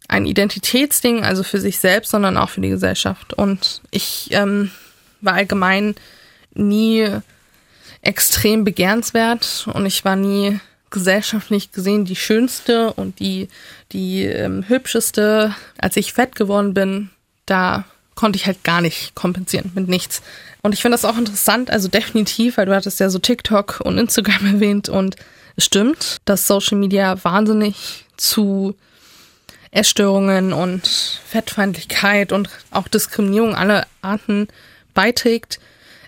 ein Identitätsding, also für sich selbst, sondern auch für die Gesellschaft. Und ich ähm, war allgemein nie extrem begehrenswert und ich war nie gesellschaftlich gesehen die schönste und die, die ähm, hübscheste. Als ich fett geworden bin, da konnte ich halt gar nicht kompensieren mit nichts. Und ich finde das auch interessant, also definitiv, weil du hattest ja so TikTok und Instagram erwähnt und es stimmt, dass Social Media wahnsinnig zu Essstörungen und Fettfeindlichkeit und auch Diskriminierung aller Arten beiträgt.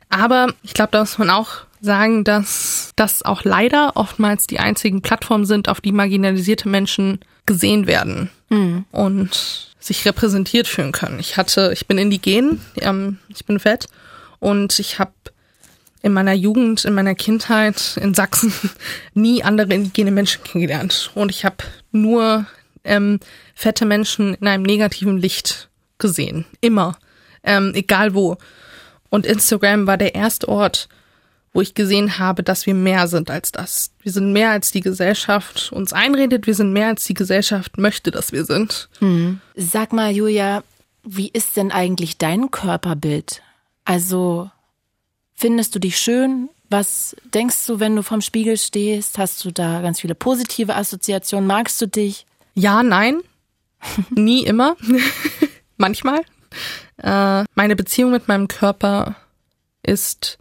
Aber ich glaube, da muss man auch sagen, dass das auch leider oftmals die einzigen Plattformen sind, auf die marginalisierte Menschen gesehen werden mhm. und sich repräsentiert fühlen können. Ich hatte, ich bin indigen, ähm, ich bin fett und ich habe in meiner Jugend, in meiner Kindheit in Sachsen nie andere indigene Menschen kennengelernt und ich habe nur ähm, fette Menschen in einem negativen Licht gesehen. Immer. Ähm, egal wo. Und Instagram war der erste Ort, wo ich gesehen habe, dass wir mehr sind als das. Wir sind mehr als die Gesellschaft uns einredet, wir sind mehr als die Gesellschaft möchte, dass wir sind. Hm. Sag mal, Julia, wie ist denn eigentlich dein Körperbild? Also, findest du dich schön? Was denkst du, wenn du vorm Spiegel stehst? Hast du da ganz viele positive Assoziationen? Magst du dich? Ja, nein. Nie immer. Manchmal. Äh, meine Beziehung mit meinem Körper ist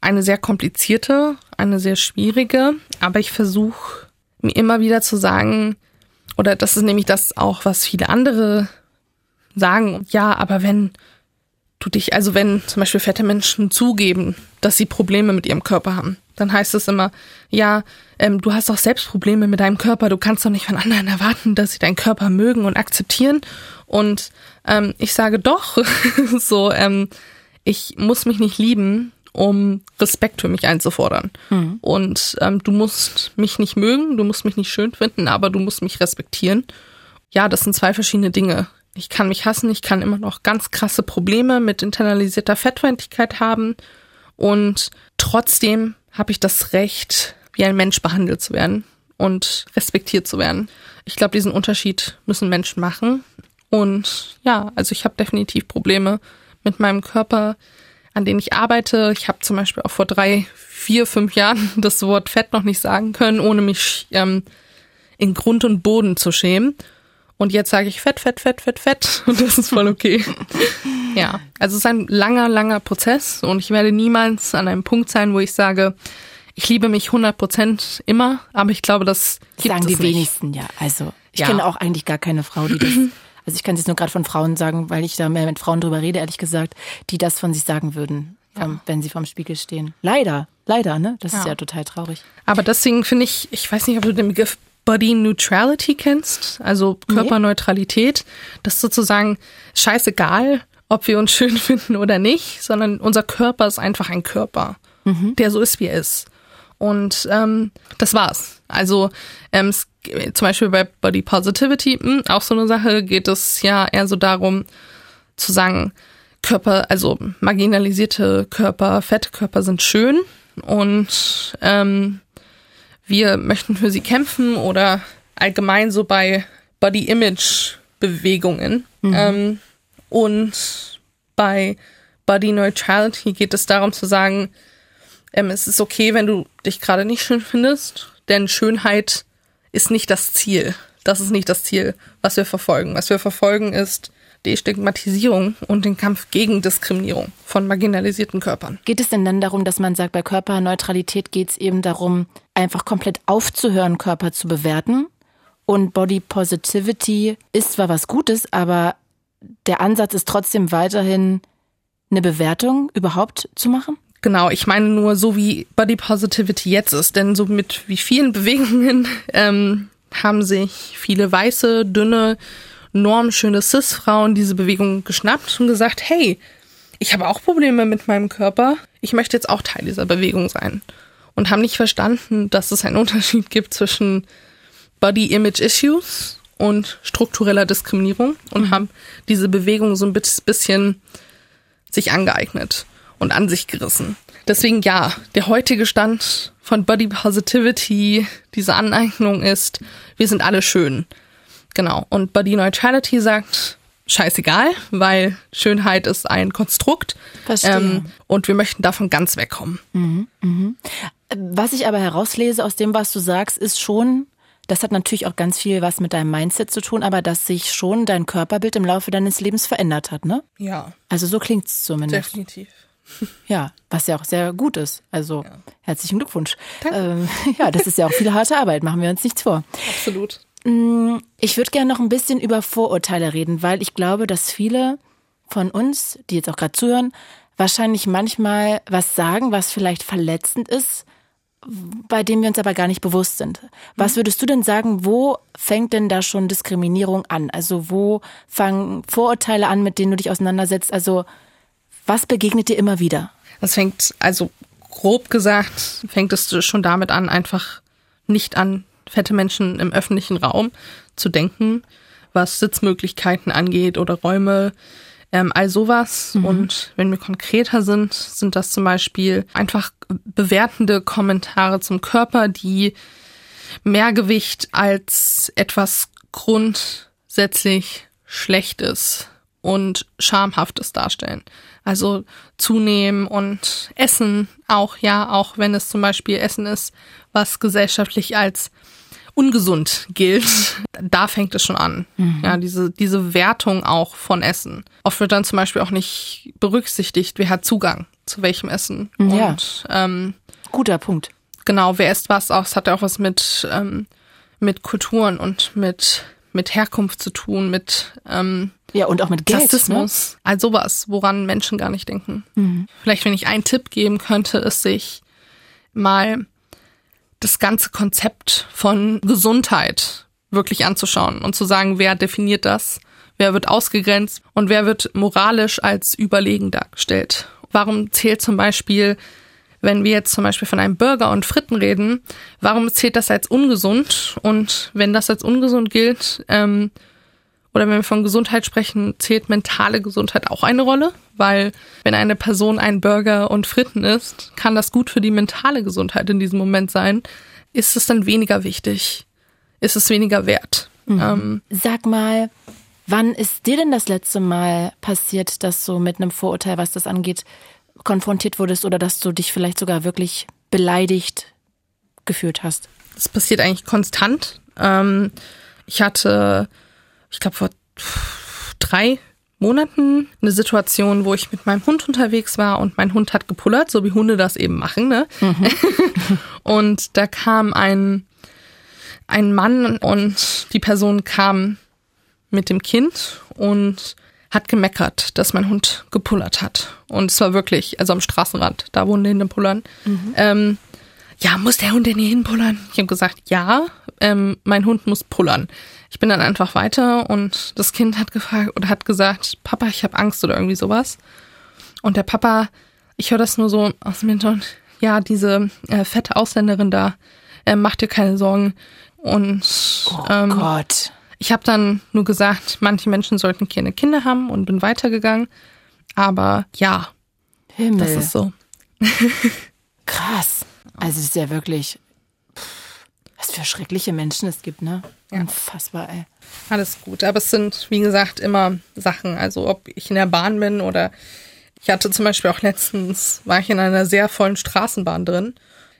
eine sehr komplizierte, eine sehr schwierige, aber ich versuche mir immer wieder zu sagen, oder das ist nämlich das auch, was viele andere sagen, ja, aber wenn du dich, also wenn zum Beispiel fette Menschen zugeben, dass sie Probleme mit ihrem Körper haben, dann heißt es immer, ja, ähm, du hast doch selbst Probleme mit deinem Körper, du kannst doch nicht von anderen erwarten, dass sie deinen Körper mögen und akzeptieren. Und ähm, ich sage doch, so, ähm, ich muss mich nicht lieben, um Respekt für mich einzufordern. Mhm. Und ähm, du musst mich nicht mögen, du musst mich nicht schön finden, aber du musst mich respektieren. Ja, das sind zwei verschiedene Dinge. Ich kann mich hassen, ich kann immer noch ganz krasse Probleme mit internalisierter Fettfeindlichkeit haben und trotzdem habe ich das Recht, wie ein Mensch behandelt zu werden und respektiert zu werden. Ich glaube, diesen Unterschied müssen Menschen machen. Und ja, also ich habe definitiv Probleme mit meinem Körper, an denen ich arbeite. Ich habe zum Beispiel auch vor drei, vier, fünf Jahren das Wort Fett noch nicht sagen können, ohne mich ähm, in Grund und Boden zu schämen. Und jetzt sage ich Fett, Fett, Fett, Fett, Fett. Und das ist voll okay. Ja, also es ist ein langer, langer Prozess. Und ich werde niemals an einem Punkt sein, wo ich sage, ich liebe mich 100 Prozent immer. Aber ich glaube, das gibt sagen es die nicht. wenigsten, ja. Also ich ja. kenne auch eigentlich gar keine Frau, die das also ich kann es jetzt nur gerade von Frauen sagen, weil ich da mehr mit Frauen drüber rede, ehrlich gesagt, die das von sich sagen würden, ja. ähm, wenn sie vorm Spiegel stehen. Leider, leider, ne? Das ja. ist ja total traurig. Aber deswegen finde ich, ich weiß nicht, ob du den Begriff Body Neutrality kennst, also Körperneutralität, das ist sozusagen scheißegal, ob wir uns schön finden oder nicht, sondern unser Körper ist einfach ein Körper, mhm. der so ist, wie er ist. Und ähm, das war's. Also ähm, zum Beispiel bei Body Positivity, mh, hm, auch so eine Sache, geht es ja eher so darum zu sagen, Körper, also marginalisierte Körper, Fettkörper sind schön und ähm, wir möchten für sie kämpfen oder allgemein so bei Body Image Bewegungen. Mhm. Ähm, und bei Body Neutrality geht es darum zu sagen, ähm, es ist okay, wenn du dich gerade nicht schön findest, denn Schönheit ist nicht das Ziel. Das ist nicht das Ziel, was wir verfolgen. Was wir verfolgen ist Destigmatisierung und den Kampf gegen Diskriminierung von marginalisierten Körpern. Geht es denn dann darum, dass man sagt, bei Körperneutralität geht es eben darum, einfach komplett aufzuhören, Körper zu bewerten? Und Body Positivity ist zwar was Gutes, aber der Ansatz ist trotzdem weiterhin eine Bewertung überhaupt zu machen? Genau, ich meine nur so wie Body Positivity jetzt ist, denn so mit wie vielen Bewegungen ähm, haben sich viele weiße, dünne, normschöne Cis-Frauen diese Bewegung geschnappt und gesagt, hey, ich habe auch Probleme mit meinem Körper, ich möchte jetzt auch Teil dieser Bewegung sein. Und haben nicht verstanden, dass es einen Unterschied gibt zwischen Body Image Issues und struktureller Diskriminierung und mhm. haben diese Bewegung so ein bisschen sich angeeignet und an sich gerissen. Deswegen ja, der heutige Stand von Body Positivity, diese Aneignung ist, wir sind alle schön. Genau. Und Body Neutrality sagt, scheißegal, weil Schönheit ist ein Konstrukt. Verstehe. Ähm, und wir möchten davon ganz wegkommen. Mhm, mh. Was ich aber herauslese aus dem, was du sagst, ist schon, das hat natürlich auch ganz viel was mit deinem Mindset zu tun, aber dass sich schon dein Körperbild im Laufe deines Lebens verändert hat, ne? Ja. Also so klingt es zumindest. Definitiv. Ja, was ja auch sehr gut ist. Also ja. herzlichen Glückwunsch. Ähm, ja, das ist ja auch viel harte Arbeit, machen wir uns nichts vor. Absolut. Mm, ich würde gerne noch ein bisschen über Vorurteile reden, weil ich glaube, dass viele von uns, die jetzt auch gerade zuhören, wahrscheinlich manchmal was sagen, was vielleicht verletzend ist, bei dem wir uns aber gar nicht bewusst sind. Was mhm. würdest du denn sagen, wo fängt denn da schon Diskriminierung an? Also wo fangen Vorurteile an, mit denen du dich auseinandersetzt? Also was begegnet dir immer wieder? Das fängt, also grob gesagt, fängt es schon damit an, einfach nicht an fette Menschen im öffentlichen Raum zu denken, was Sitzmöglichkeiten angeht oder Räume, ähm, all sowas. Mhm. Und wenn wir konkreter sind, sind das zum Beispiel einfach bewertende Kommentare zum Körper, die Mehrgewicht als etwas grundsätzlich Schlechtes und Schamhaftes darstellen. Also zunehmen und Essen auch, ja, auch wenn es zum Beispiel Essen ist, was gesellschaftlich als ungesund gilt, da fängt es schon an. Mhm. Ja, diese, diese Wertung auch von Essen. Oft wird dann zum Beispiel auch nicht berücksichtigt, wer hat Zugang zu welchem Essen. Ja. Und, ähm, Guter Punkt. Genau, wer isst was auch, es hat ja auch was mit, ähm, mit Kulturen und mit, mit Herkunft zu tun, mit ähm, ja, und auch mit Geld. Rassismus. Ne? Also sowas, woran Menschen gar nicht denken. Mhm. Vielleicht, wenn ich einen Tipp geben könnte, ist sich mal das ganze Konzept von Gesundheit wirklich anzuschauen und zu sagen, wer definiert das, wer wird ausgegrenzt und wer wird moralisch als überlegen dargestellt. Warum zählt zum Beispiel, wenn wir jetzt zum Beispiel von einem Burger und Fritten reden, warum zählt das als ungesund? Und wenn das als ungesund gilt, ähm, oder wenn wir von Gesundheit sprechen, zählt mentale Gesundheit auch eine Rolle, weil wenn eine Person ein Burger und Fritten isst, kann das gut für die mentale Gesundheit in diesem Moment sein. Ist es dann weniger wichtig? Ist es weniger wert? Mhm. Ähm, Sag mal, wann ist dir denn das letzte Mal passiert, dass du mit einem Vorurteil, was das angeht, konfrontiert wurdest oder dass du dich vielleicht sogar wirklich beleidigt gefühlt hast? Das passiert eigentlich konstant. Ähm, ich hatte ich glaube, vor drei Monaten eine Situation, wo ich mit meinem Hund unterwegs war und mein Hund hat gepullert, so wie Hunde das eben machen. Ne? Mhm. und da kam ein, ein Mann und die Person kam mit dem Kind und hat gemeckert, dass mein Hund gepullert hat. Und es war wirklich, also am Straßenrand, da wo Hunde pullern. Mhm. Ähm, ja, muss der Hund denn hier hinpullern? Ich habe gesagt, ja, ähm, mein Hund muss pullern. Ich bin dann einfach weiter und das Kind hat gefragt oder hat gesagt, Papa, ich habe Angst oder irgendwie sowas. Und der Papa, ich höre das nur so aus dem Hintergrund, ja, diese äh, fette Ausländerin da, äh, mach dir keine Sorgen. Und oh ähm, Gott. ich habe dann nur gesagt, manche Menschen sollten keine Kinder haben und bin weitergegangen. Aber ja, Himmel. das ist so. Krass. Also es ist ja wirklich, was für schreckliche Menschen es gibt, ne? Ja. Unfassbar, ey. Alles gut, aber es sind, wie gesagt, immer Sachen. Also ob ich in der Bahn bin oder ich hatte zum Beispiel auch letztens, war ich in einer sehr vollen Straßenbahn drin.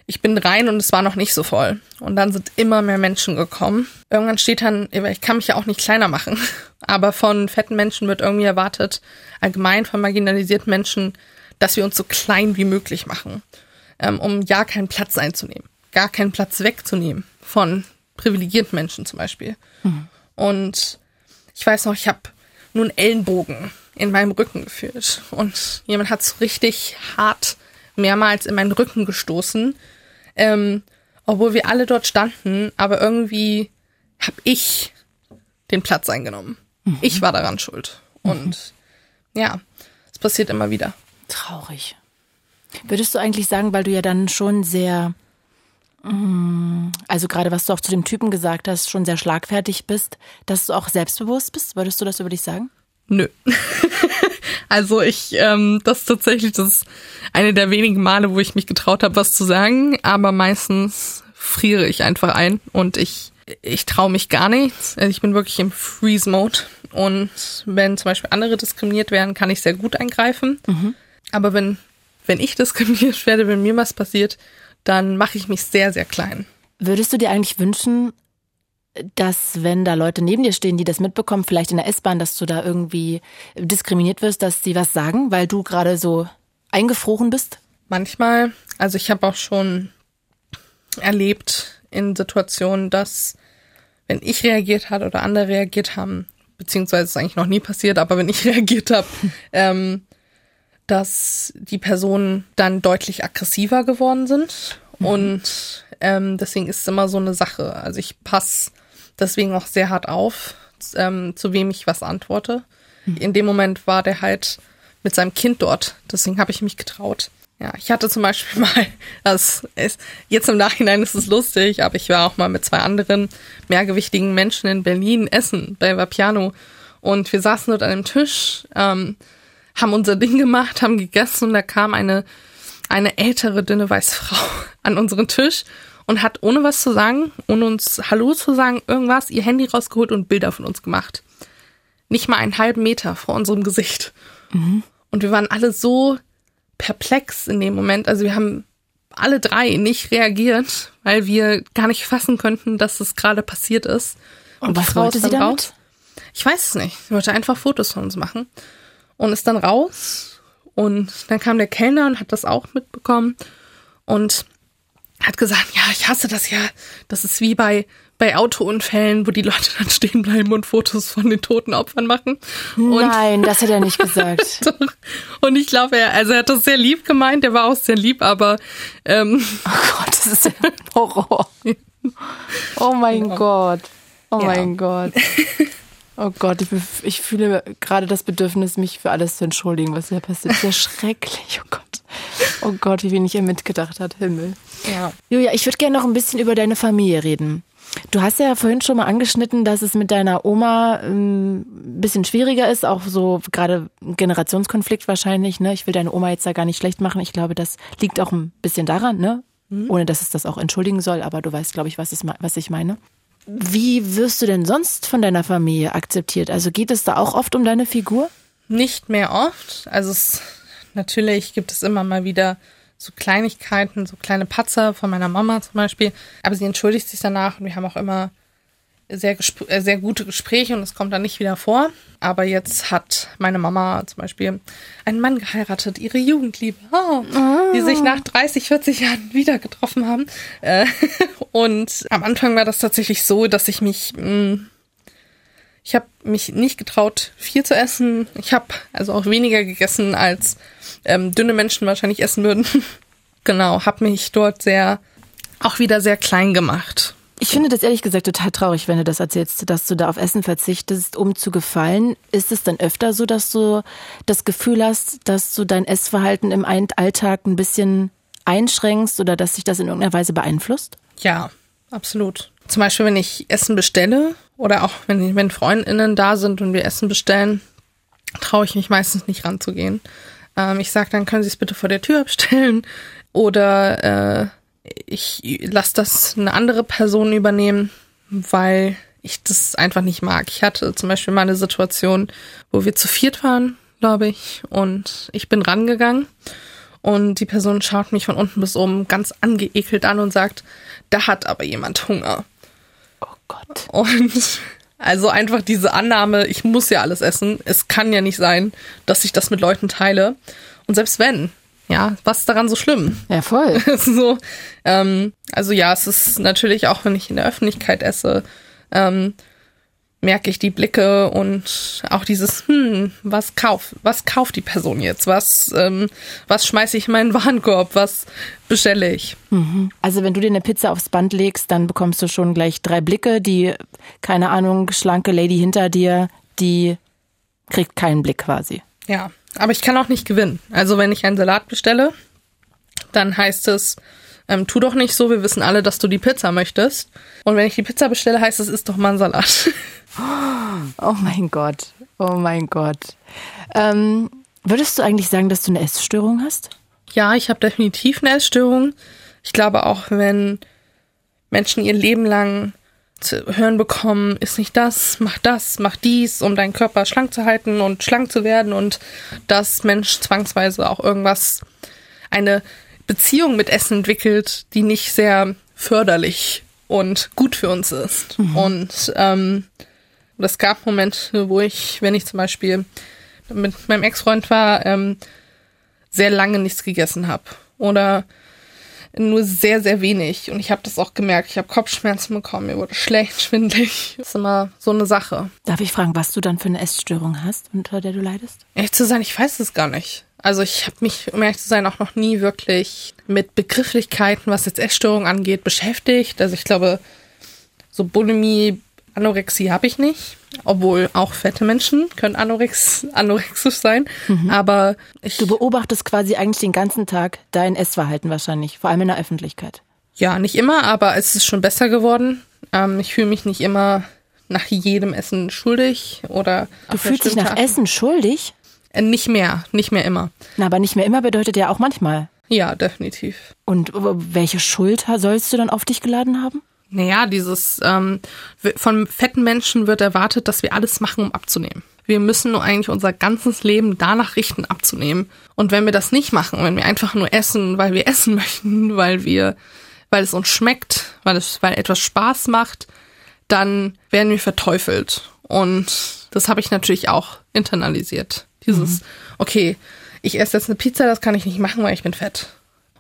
ich bin rein und es war noch nicht so voll. Und dann sind immer mehr Menschen gekommen. Irgendwann steht dann, ich kann mich ja auch nicht kleiner machen, aber von fetten Menschen wird irgendwie erwartet, allgemein von marginalisierten Menschen, dass wir uns so klein wie möglich machen, ähm, um ja keinen Platz einzunehmen, gar keinen Platz wegzunehmen von privilegierten Menschen zum Beispiel. Mhm. Und ich weiß noch, ich habe nun Ellenbogen in meinem Rücken gefühlt und jemand hat so richtig hart mehrmals in meinen Rücken gestoßen, ähm, obwohl wir alle dort standen, aber irgendwie habe ich den Platz eingenommen. Mhm. Ich war daran schuld. Mhm. Und ja, es passiert immer wieder. Traurig. Würdest du eigentlich sagen, weil du ja dann schon sehr, also gerade was du auch zu dem Typen gesagt hast, schon sehr schlagfertig bist, dass du auch selbstbewusst bist? Würdest du das über dich sagen? Nö. also ich, ähm, das ist tatsächlich das eine der wenigen Male, wo ich mich getraut habe, was zu sagen, aber meistens friere ich einfach ein und ich ich traue mich gar nichts. Also ich bin wirklich im Freeze-Mode. Und wenn zum Beispiel andere diskriminiert werden, kann ich sehr gut eingreifen. Mhm. Aber wenn, wenn ich diskriminiert werde, wenn mir was passiert, dann mache ich mich sehr, sehr klein. Würdest du dir eigentlich wünschen, dass wenn da Leute neben dir stehen, die das mitbekommen, vielleicht in der S-Bahn, dass du da irgendwie diskriminiert wirst, dass sie was sagen, weil du gerade so eingefroren bist? Manchmal, also ich habe auch schon erlebt in Situationen, dass wenn ich reagiert habe oder andere reagiert haben, beziehungsweise ist eigentlich noch nie passiert, aber wenn ich reagiert habe, ähm, dass die Personen dann deutlich aggressiver geworden sind. Mhm. Und ähm, deswegen ist es immer so eine Sache. Also ich passe deswegen auch sehr hart auf, ähm, zu wem ich was antworte. Mhm. In dem Moment war der halt mit seinem Kind dort. Deswegen habe ich mich getraut. Ja, ich hatte zum Beispiel mal, das ist, jetzt im Nachhinein ist es lustig, aber ich war auch mal mit zwei anderen mehrgewichtigen Menschen in Berlin essen bei Vapiano und wir saßen dort an einem Tisch, ähm, haben unser Ding gemacht, haben gegessen und da kam eine, eine ältere, dünne weiße Frau an unseren Tisch und hat ohne was zu sagen, ohne uns Hallo zu sagen, irgendwas, ihr Handy rausgeholt und Bilder von uns gemacht. Nicht mal einen halben Meter vor unserem Gesicht. Mhm. Und wir waren alle so perplex in dem Moment. Also wir haben alle drei nicht reagiert, weil wir gar nicht fassen könnten, dass es gerade passiert ist. Und, und was wollte sie damit? Raus. Ich weiß es nicht. Sie wollte einfach Fotos von uns machen und ist dann raus. Und dann kam der Kellner und hat das auch mitbekommen und hat gesagt, ja, ich hasse das ja. Das ist wie bei, bei Autounfällen, wo die Leute dann stehen bleiben und Fotos von den toten Opfern machen. Und Nein, das hat er nicht gesagt. und ich glaube, er, also er hat das sehr lieb gemeint, er war auch sehr lieb, aber ähm, Oh Gott, das ist ein Horror. Oh mein ja. Gott. Oh ja. mein Gott. Oh Gott, ich, ich fühle gerade das Bedürfnis, mich für alles zu entschuldigen, was hier passiert. Sehr schrecklich, oh Gott. Oh Gott, wie wenig er mitgedacht hat, Himmel. Ja. Julia, ich würde gerne noch ein bisschen über deine Familie reden. Du hast ja vorhin schon mal angeschnitten, dass es mit deiner Oma ähm, ein bisschen schwieriger ist, auch so gerade Generationskonflikt wahrscheinlich. Ne? Ich will deine Oma jetzt da gar nicht schlecht machen. Ich glaube, das liegt auch ein bisschen daran, ne? Mhm. ohne dass es das auch entschuldigen soll. Aber du weißt, glaube ich, was, es, was ich meine. Wie wirst du denn sonst von deiner Familie akzeptiert? Also geht es da auch oft um deine Figur? Nicht mehr oft. Also es, natürlich gibt es immer mal wieder so Kleinigkeiten, so kleine Patzer von meiner Mama zum Beispiel. Aber sie entschuldigt sich danach und wir haben auch immer sehr, äh, sehr gute Gespräche und es kommt dann nicht wieder vor. Aber jetzt hat meine Mama zum Beispiel einen Mann geheiratet, ihre Jugendliebe, oh, oh. die sich nach 30, 40 Jahren wieder getroffen haben. Äh, und am Anfang war das tatsächlich so, dass ich mich, mm, ich habe mich nicht getraut, viel zu essen. Ich habe also auch weniger gegessen, als ähm, dünne Menschen wahrscheinlich essen würden. genau, habe mich dort sehr, auch wieder sehr klein gemacht ich finde das ehrlich gesagt total traurig, wenn du das erzählst, dass du da auf Essen verzichtest, um zu gefallen. Ist es dann öfter so, dass du das Gefühl hast, dass du dein Essverhalten im Alltag ein bisschen einschränkst oder dass sich das in irgendeiner Weise beeinflusst? Ja, absolut. Zum Beispiel, wenn ich Essen bestelle oder auch wenn, wenn FreundInnen da sind und wir Essen bestellen, traue ich mich meistens nicht ranzugehen. Ähm, ich sage dann, können Sie es bitte vor der Tür abstellen oder äh, ich lasse das eine andere Person übernehmen, weil ich das einfach nicht mag. Ich hatte zum Beispiel mal eine Situation, wo wir zu viert waren, glaube ich, und ich bin rangegangen und die Person schaut mich von unten bis oben ganz angeekelt an und sagt, da hat aber jemand Hunger. Oh Gott. Und also einfach diese Annahme, ich muss ja alles essen. Es kann ja nicht sein, dass ich das mit Leuten teile. Und selbst wenn, ja, was ist daran so schlimm? Ja, voll. so, ähm, also ja, es ist natürlich auch, wenn ich in der Öffentlichkeit esse, ähm, merke ich die Blicke und auch dieses, hm, was kauft, was kauft die Person jetzt? Was, ähm, was schmeiße ich in meinen Warenkorb? Was bestelle ich? Mhm. Also wenn du dir eine Pizza aufs Band legst, dann bekommst du schon gleich drei Blicke. Die, keine Ahnung, schlanke Lady hinter dir, die kriegt keinen Blick quasi. Ja, aber ich kann auch nicht gewinnen. Also wenn ich einen Salat bestelle, dann heißt es, ähm, tu doch nicht so, wir wissen alle, dass du die Pizza möchtest. Und wenn ich die Pizza bestelle, heißt es, ist doch mal ein Salat. Oh mein Gott, oh mein Gott. Ähm, würdest du eigentlich sagen, dass du eine Essstörung hast? Ja, ich habe definitiv eine Essstörung. Ich glaube auch, wenn Menschen ihr Leben lang zu hören bekommen, ist nicht das, mach das, mach dies, um deinen Körper schlank zu halten und schlank zu werden und dass Mensch zwangsweise auch irgendwas, eine Beziehung mit Essen entwickelt, die nicht sehr förderlich und gut für uns ist. Mhm. Und ähm, es gab Momente, wo ich, wenn ich zum Beispiel mit meinem Ex-Freund war, ähm, sehr lange nichts gegessen habe. Oder nur sehr, sehr wenig. Und ich habe das auch gemerkt. Ich habe Kopfschmerzen bekommen, mir wurde schlecht, schwindlig. Das ist immer so eine Sache. Darf ich fragen, was du dann für eine Essstörung hast, unter der du leidest? Ehrlich zu sein, ich weiß es gar nicht. Also ich habe mich, um ehrlich zu sein, auch noch nie wirklich mit Begrifflichkeiten, was jetzt Essstörung angeht, beschäftigt. Also ich glaube, so Bulimie, Anorexie habe ich nicht. Obwohl auch fette Menschen können anorex, anorexisch sein. Mhm. Aber ich. Du beobachtest quasi eigentlich den ganzen Tag dein Essverhalten wahrscheinlich, vor allem in der Öffentlichkeit. Ja, nicht immer, aber es ist schon besser geworden. Ähm, ich fühle mich nicht immer nach jedem Essen schuldig oder. Du fühlst dich nach Essen schuldig? Äh, nicht mehr, nicht mehr immer. Na, aber nicht mehr immer bedeutet ja auch manchmal. Ja, definitiv. Und welche Schuld sollst du dann auf dich geladen haben? Naja, dieses ähm, von fetten Menschen wird erwartet, dass wir alles machen, um abzunehmen. Wir müssen nur eigentlich unser ganzes Leben danach richten, abzunehmen. Und wenn wir das nicht machen, wenn wir einfach nur essen, weil wir essen möchten, weil wir, weil es uns schmeckt, weil es, weil etwas Spaß macht, dann werden wir verteufelt. Und das habe ich natürlich auch internalisiert. Dieses, mhm. okay, ich esse jetzt eine Pizza, das kann ich nicht machen, weil ich bin fett.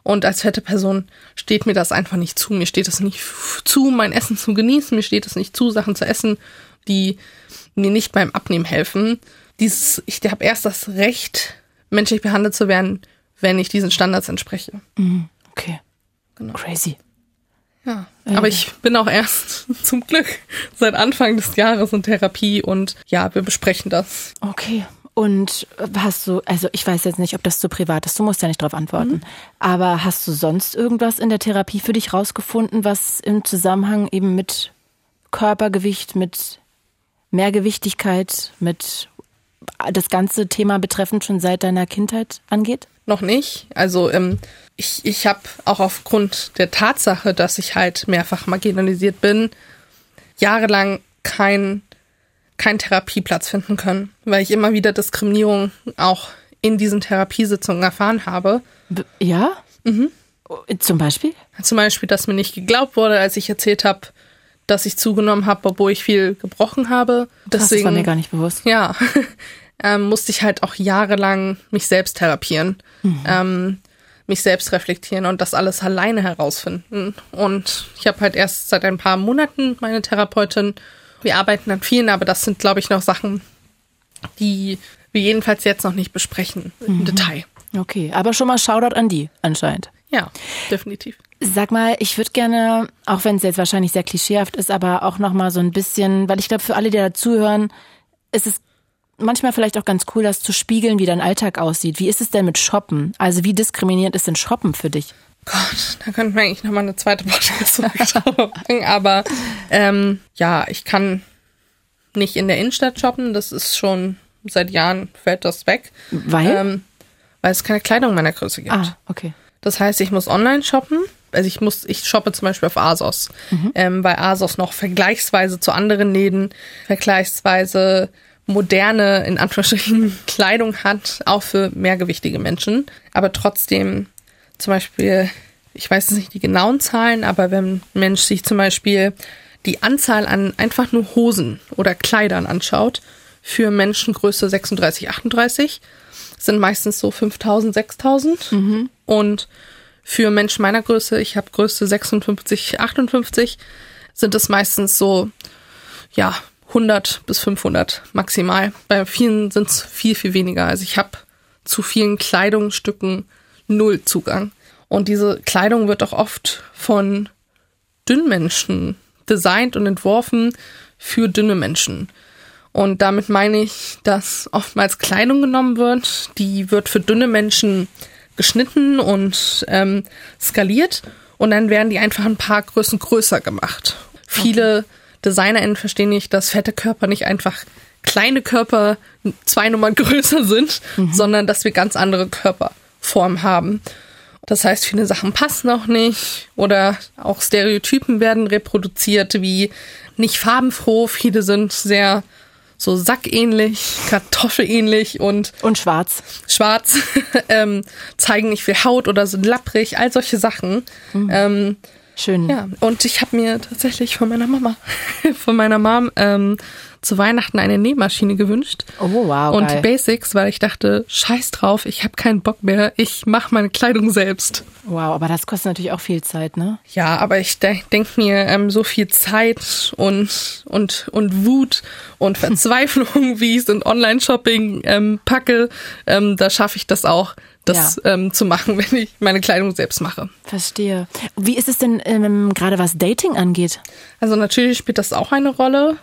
Und als fette Person steht mir das einfach nicht zu. Mir steht es nicht zu, mein Essen zu genießen. Mir steht es nicht zu, Sachen zu essen, die mir nicht beim Abnehmen helfen. Dieses, ich habe erst das Recht, menschlich behandelt zu werden, wenn ich diesen Standards entspreche. Mhm. Okay. Genau. Crazy. Ja, äh. aber ich bin auch erst zum Glück seit Anfang des Jahres in Therapie und ja, wir besprechen das. Okay. Und hast du, also ich weiß jetzt nicht, ob das zu privat ist, du musst ja nicht darauf antworten, mhm. aber hast du sonst irgendwas in der Therapie für dich rausgefunden, was im Zusammenhang eben mit Körpergewicht, mit Mehrgewichtigkeit, mit das ganze Thema betreffend schon seit deiner Kindheit angeht? Noch nicht. Also ähm, ich, ich habe auch aufgrund der Tatsache, dass ich halt mehrfach marginalisiert bin, jahrelang kein keinen Therapieplatz finden können, weil ich immer wieder Diskriminierung auch in diesen Therapiesitzungen erfahren habe. Ja? Mhm. Zum Beispiel? Zum Beispiel, dass mir nicht geglaubt wurde, als ich erzählt habe, dass ich zugenommen habe, obwohl ich viel gebrochen habe. Deswegen, das war mir gar nicht bewusst. Ja, ähm, musste ich halt auch jahrelang mich selbst therapieren, mhm. ähm, mich selbst reflektieren und das alles alleine herausfinden. Und ich habe halt erst seit ein paar Monaten meine Therapeutin wir arbeiten an vielen, aber das sind, glaube ich, noch Sachen, die wir jedenfalls jetzt noch nicht besprechen im mhm. Detail. Okay, aber schon mal Shoutout an die anscheinend. Ja, definitiv. Sag mal, ich würde gerne, auch wenn es jetzt wahrscheinlich sehr klischeehaft ist, aber auch noch mal so ein bisschen, weil ich glaube, für alle, die dazuhören, ist es manchmal vielleicht auch ganz cool, das zu spiegeln, wie dein Alltag aussieht. Wie ist es denn mit Shoppen? Also wie diskriminierend ist denn Shoppen für dich? Gott, da könnten wir eigentlich nochmal eine zweite Podcast-Folge machen. Aber ähm, ja, ich kann nicht in der Innenstadt shoppen. Das ist schon seit Jahren fällt das weg. Weil? Ähm, weil es keine Kleidung meiner Größe gibt. Ah, okay. Das heißt, ich muss online shoppen. Also ich muss, ich shoppe zum Beispiel auf ASOS, mhm. ähm, weil ASOS noch vergleichsweise zu anderen Läden vergleichsweise moderne, in Anführungsstrichen, Kleidung hat, auch für mehrgewichtige Menschen. Aber trotzdem, zum Beispiel, ich weiß jetzt nicht die genauen Zahlen, aber wenn ein Mensch sich zum Beispiel die Anzahl an einfach nur Hosen oder Kleidern anschaut, für Menschengröße 36, 38, sind meistens so 5000, 6000. Mhm. Und für Menschen meiner Größe, ich habe Größe 56, 58, sind es meistens so, ja, 100 bis 500 maximal. Bei vielen sind es viel, viel weniger. Also ich habe zu vielen Kleidungsstücken null Zugang. Und diese Kleidung wird auch oft von dünnen Menschen designt und entworfen für dünne Menschen. Und damit meine ich, dass oftmals Kleidung genommen wird, die wird für dünne Menschen geschnitten und ähm, skaliert und dann werden die einfach ein paar Größen größer gemacht. Okay. Viele DesignerInnen verstehen nicht, dass fette Körper nicht einfach kleine Körper zwei Nummern größer sind, mhm. sondern dass wir ganz andere Körperformen haben. Das heißt, viele Sachen passen auch nicht oder auch Stereotypen werden reproduziert wie nicht farbenfroh. Viele sind sehr so sackähnlich, kartoffelähnlich und und schwarz. Schwarz ähm, zeigen nicht viel Haut oder sind lapprig, all solche Sachen. Mhm. Ähm, Schön. Ja, und ich habe mir tatsächlich von meiner Mama, von meiner Mom ähm, zu Weihnachten eine Nähmaschine gewünscht. Oh wow. Und geil. die Basics, weil ich dachte, scheiß drauf, ich habe keinen Bock mehr, ich mache meine Kleidung selbst. Wow, aber das kostet natürlich auch viel Zeit, ne? Ja, aber ich de denke mir, ähm, so viel Zeit und, und, und Wut und Verzweiflung, wie ich es in Online-Shopping ähm, packe, ähm, da schaffe ich das auch das ja. ähm, zu machen, wenn ich meine Kleidung selbst mache. Verstehe. Wie ist es denn ähm, gerade was Dating angeht? Also natürlich spielt das auch eine Rolle.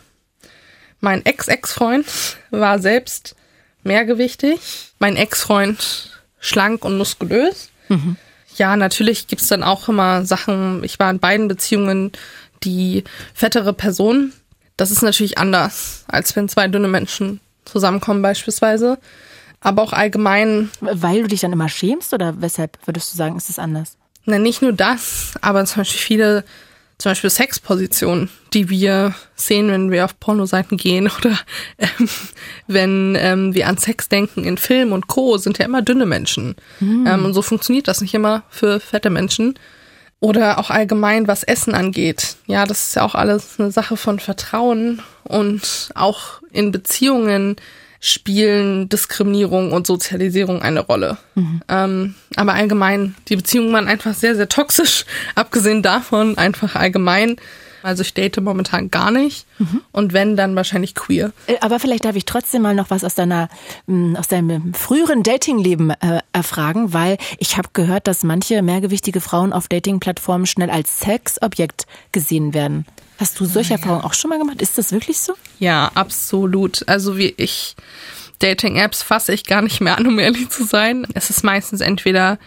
Mein Ex-Ex-Freund war selbst mehrgewichtig. Mein Ex-Freund schlank und muskulös. Mhm. Ja, natürlich gibt's dann auch immer Sachen. Ich war in beiden Beziehungen die fettere Person. Das ist natürlich anders, als wenn zwei dünne Menschen zusammenkommen beispielsweise aber auch allgemein. Weil du dich dann immer schämst oder weshalb würdest du sagen, ist es anders? Na, nicht nur das, aber zum Beispiel viele, zum Beispiel Sexpositionen, die wir sehen, wenn wir auf Pornoseiten gehen oder ähm, wenn ähm, wir an Sex denken in Film und Co., sind ja immer dünne Menschen. Mhm. Ähm, und so funktioniert das nicht immer für fette Menschen. Oder auch allgemein, was Essen angeht. Ja, das ist ja auch alles eine Sache von Vertrauen und auch in Beziehungen spielen Diskriminierung und Sozialisierung eine Rolle. Mhm. Ähm, aber allgemein, die Beziehungen waren einfach sehr, sehr toxisch. Abgesehen davon einfach allgemein. Also ich date momentan gar nicht. Mhm. Und wenn, dann wahrscheinlich queer. Äh, aber vielleicht darf ich trotzdem mal noch was aus deiner, mm, aus deinem früheren Datingleben äh, erfragen, weil ich habe gehört, dass manche mehrgewichtige Frauen auf Datingplattformen schnell als Sexobjekt gesehen werden. Hast du solche ja. Erfahrungen auch schon mal gemacht? Ist das wirklich so? Ja, absolut. Also wie ich Dating-Apps fasse ich gar nicht mehr an, um ehrlich zu sein. Es ist meistens entweder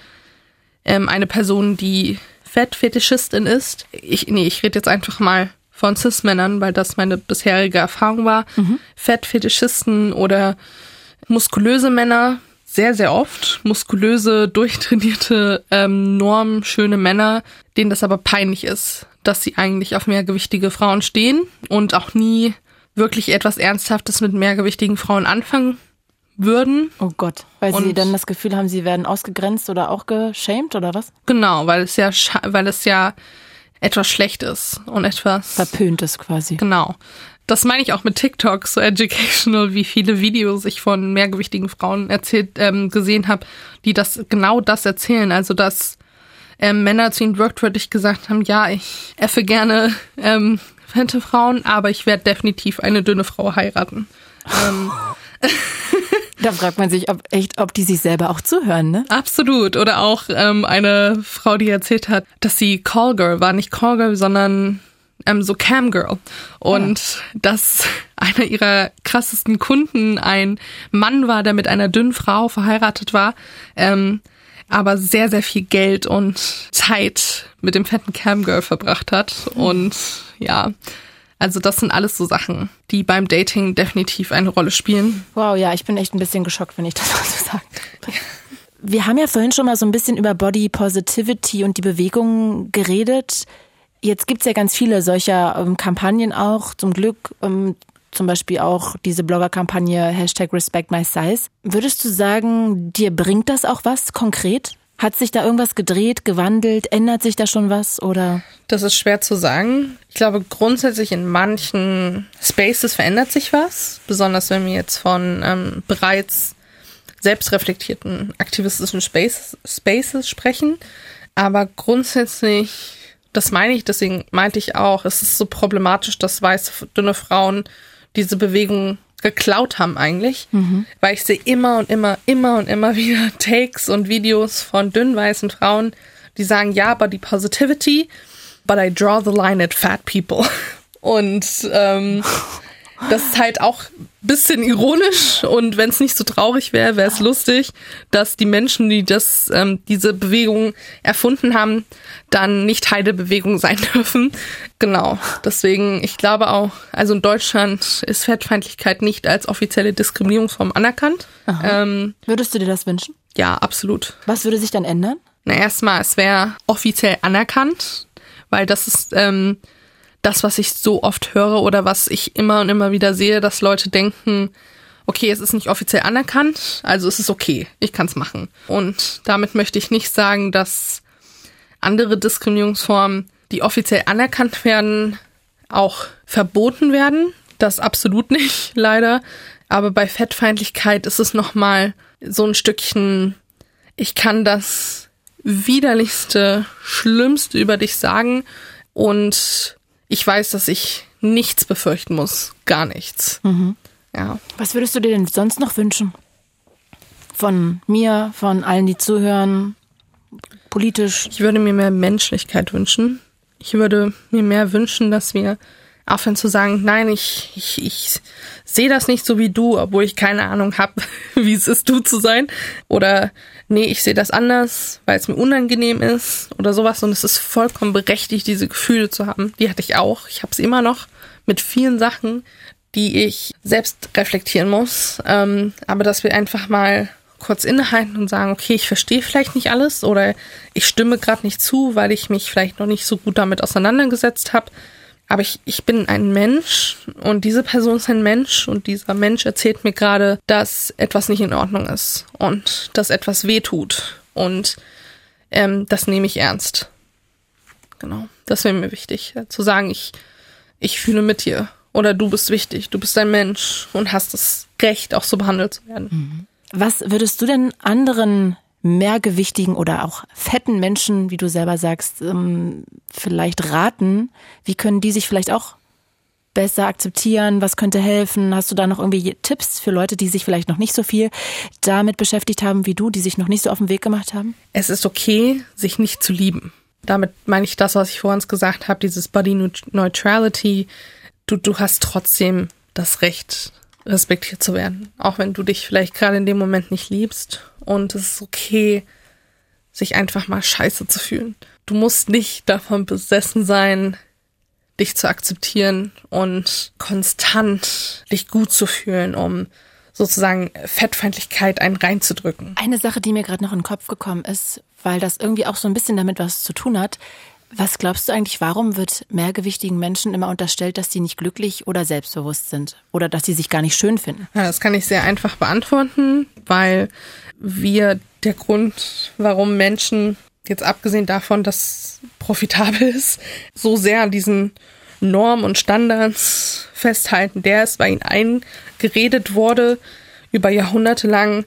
ähm, eine Person, die Fettfetischistin ist. Ich, nee, ich rede jetzt einfach mal von Cis-Männern, weil das meine bisherige Erfahrung war. Mhm. Fettfetischisten oder muskulöse Männer, sehr, sehr oft. Muskulöse, durchtrainierte, ähm, normschöne Männer, denen das aber peinlich ist, dass sie eigentlich auf mehrgewichtige Frauen stehen und auch nie wirklich etwas Ernsthaftes mit mehrgewichtigen Frauen anfangen würden. Oh Gott, weil und sie dann das Gefühl haben, sie werden ausgegrenzt oder auch geschämt oder was? Genau, weil es ja, weil es ja etwas schlecht ist und etwas verpönt ist quasi. Genau. Das meine ich auch mit TikTok, so educational, wie viele Videos ich von mehrgewichtigen Frauen erzählt ähm, gesehen habe, die das genau das erzählen. Also dass ähm, Männer zu ihnen wortwörtlich gesagt haben, ja, ich effe gerne ähm, fette Frauen, aber ich werde definitiv eine dünne Frau heiraten. Ähm, da fragt man sich, ob echt, ob die sich selber auch zuhören, ne? Absolut. Oder auch ähm, eine Frau, die erzählt hat, dass sie Callgirl war, nicht Callgirl, sondern ähm, so Camgirl. Und ah. dass einer ihrer krassesten Kunden ein Mann war, der mit einer dünnen Frau verheiratet war. Ähm, aber sehr, sehr viel Geld und Zeit mit dem fetten Camgirl verbracht hat. Und ja, also das sind alles so Sachen, die beim Dating definitiv eine Rolle spielen. Wow, ja, ich bin echt ein bisschen geschockt, wenn ich das so sage. Wir haben ja vorhin schon mal so ein bisschen über Body Positivity und die Bewegung geredet. Jetzt gibt's ja ganz viele solcher ähm, Kampagnen auch, zum Glück. Ähm, zum Beispiel auch diese Blogger-Kampagne Hashtag Respect My Size. Würdest du sagen, dir bringt das auch was konkret? Hat sich da irgendwas gedreht, gewandelt? Ändert sich da schon was oder? Das ist schwer zu sagen. Ich glaube, grundsätzlich in manchen Spaces verändert sich was. Besonders wenn wir jetzt von ähm, bereits selbstreflektierten aktivistischen Spaces, Spaces sprechen. Aber grundsätzlich, das meine ich, deswegen meinte ich auch, es ist so problematisch, dass weiße, dünne Frauen diese Bewegung geklaut haben eigentlich, mhm. weil ich sehe immer und immer, immer und immer wieder Takes und Videos von dünnen weißen Frauen, die sagen, ja, aber die Positivity, but I draw the line at fat people. Und ähm, das ist halt auch bisschen ironisch und wenn es nicht so traurig wäre, wäre es lustig, dass die Menschen, die das, ähm, diese Bewegung erfunden haben, dann nicht Heidebewegung sein dürfen. Genau. Deswegen, ich glaube auch, also in Deutschland ist Fettfeindlichkeit nicht als offizielle Diskriminierungsform anerkannt. Ähm, Würdest du dir das wünschen? Ja, absolut. Was würde sich dann ändern? Na, erstmal, es wäre offiziell anerkannt, weil das ist ähm, das, was ich so oft höre oder was ich immer und immer wieder sehe, dass Leute denken, okay, es ist nicht offiziell anerkannt, also es ist okay, ich kann es machen. Und damit möchte ich nicht sagen, dass andere Diskriminierungsformen, die offiziell anerkannt werden, auch verboten werden. Das absolut nicht, leider. Aber bei Fettfeindlichkeit ist es nochmal so ein Stückchen, ich kann das widerlichste, schlimmste über dich sagen und ich weiß, dass ich nichts befürchten muss. Gar nichts. Mhm. Ja. Was würdest du dir denn sonst noch wünschen? Von mir, von allen, die zuhören, politisch? Ich würde mir mehr Menschlichkeit wünschen. Ich würde mir mehr wünschen, dass wir aufhören zu sagen, nein, ich, ich, ich sehe das nicht so wie du, obwohl ich keine Ahnung habe, wie es ist, du zu sein. Oder nee, ich sehe das anders, weil es mir unangenehm ist oder sowas. Und es ist vollkommen berechtigt, diese Gefühle zu haben. Die hatte ich auch. Ich habe sie immer noch mit vielen Sachen, die ich selbst reflektieren muss. Ähm, aber dass wir einfach mal kurz innehalten und sagen, okay, ich verstehe vielleicht nicht alles oder ich stimme gerade nicht zu, weil ich mich vielleicht noch nicht so gut damit auseinandergesetzt habe. Aber ich, ich bin ein Mensch und diese Person ist ein Mensch und dieser Mensch erzählt mir gerade, dass etwas nicht in Ordnung ist und dass etwas weh tut. Und ähm, das nehme ich ernst. Genau. Das wäre mir wichtig. Zu sagen, ich, ich fühle mit dir. Oder du bist wichtig, du bist ein Mensch und hast das Recht, auch so behandelt zu werden. Mhm. Was würdest du denn anderen mehrgewichtigen oder auch fetten Menschen, wie du selber sagst, ähm, vielleicht raten? Wie können die sich vielleicht auch besser akzeptieren? Was könnte helfen? Hast du da noch irgendwie Tipps für Leute, die sich vielleicht noch nicht so viel damit beschäftigt haben wie du, die sich noch nicht so auf den Weg gemacht haben? Es ist okay, sich nicht zu lieben. Damit meine ich das, was ich vorhin gesagt habe, dieses Body Neutrality. Du, du hast trotzdem das Recht, respektiert zu werden. Auch wenn du dich vielleicht gerade in dem Moment nicht liebst. Und es ist okay, sich einfach mal scheiße zu fühlen. Du musst nicht davon besessen sein, dich zu akzeptieren und konstant dich gut zu fühlen, um sozusagen Fettfeindlichkeit einen reinzudrücken. Eine Sache, die mir gerade noch in den Kopf gekommen ist, weil das irgendwie auch so ein bisschen damit was zu tun hat, was glaubst du eigentlich, warum wird mehrgewichtigen Menschen immer unterstellt, dass sie nicht glücklich oder selbstbewusst sind oder dass sie sich gar nicht schön finden? Ja, das kann ich sehr einfach beantworten, weil wir der Grund, warum Menschen, jetzt abgesehen davon, dass profitabel ist, so sehr an diesen Normen und Standards festhalten, der ist, weil ihnen eingeredet wurde über Jahrhunderte lang,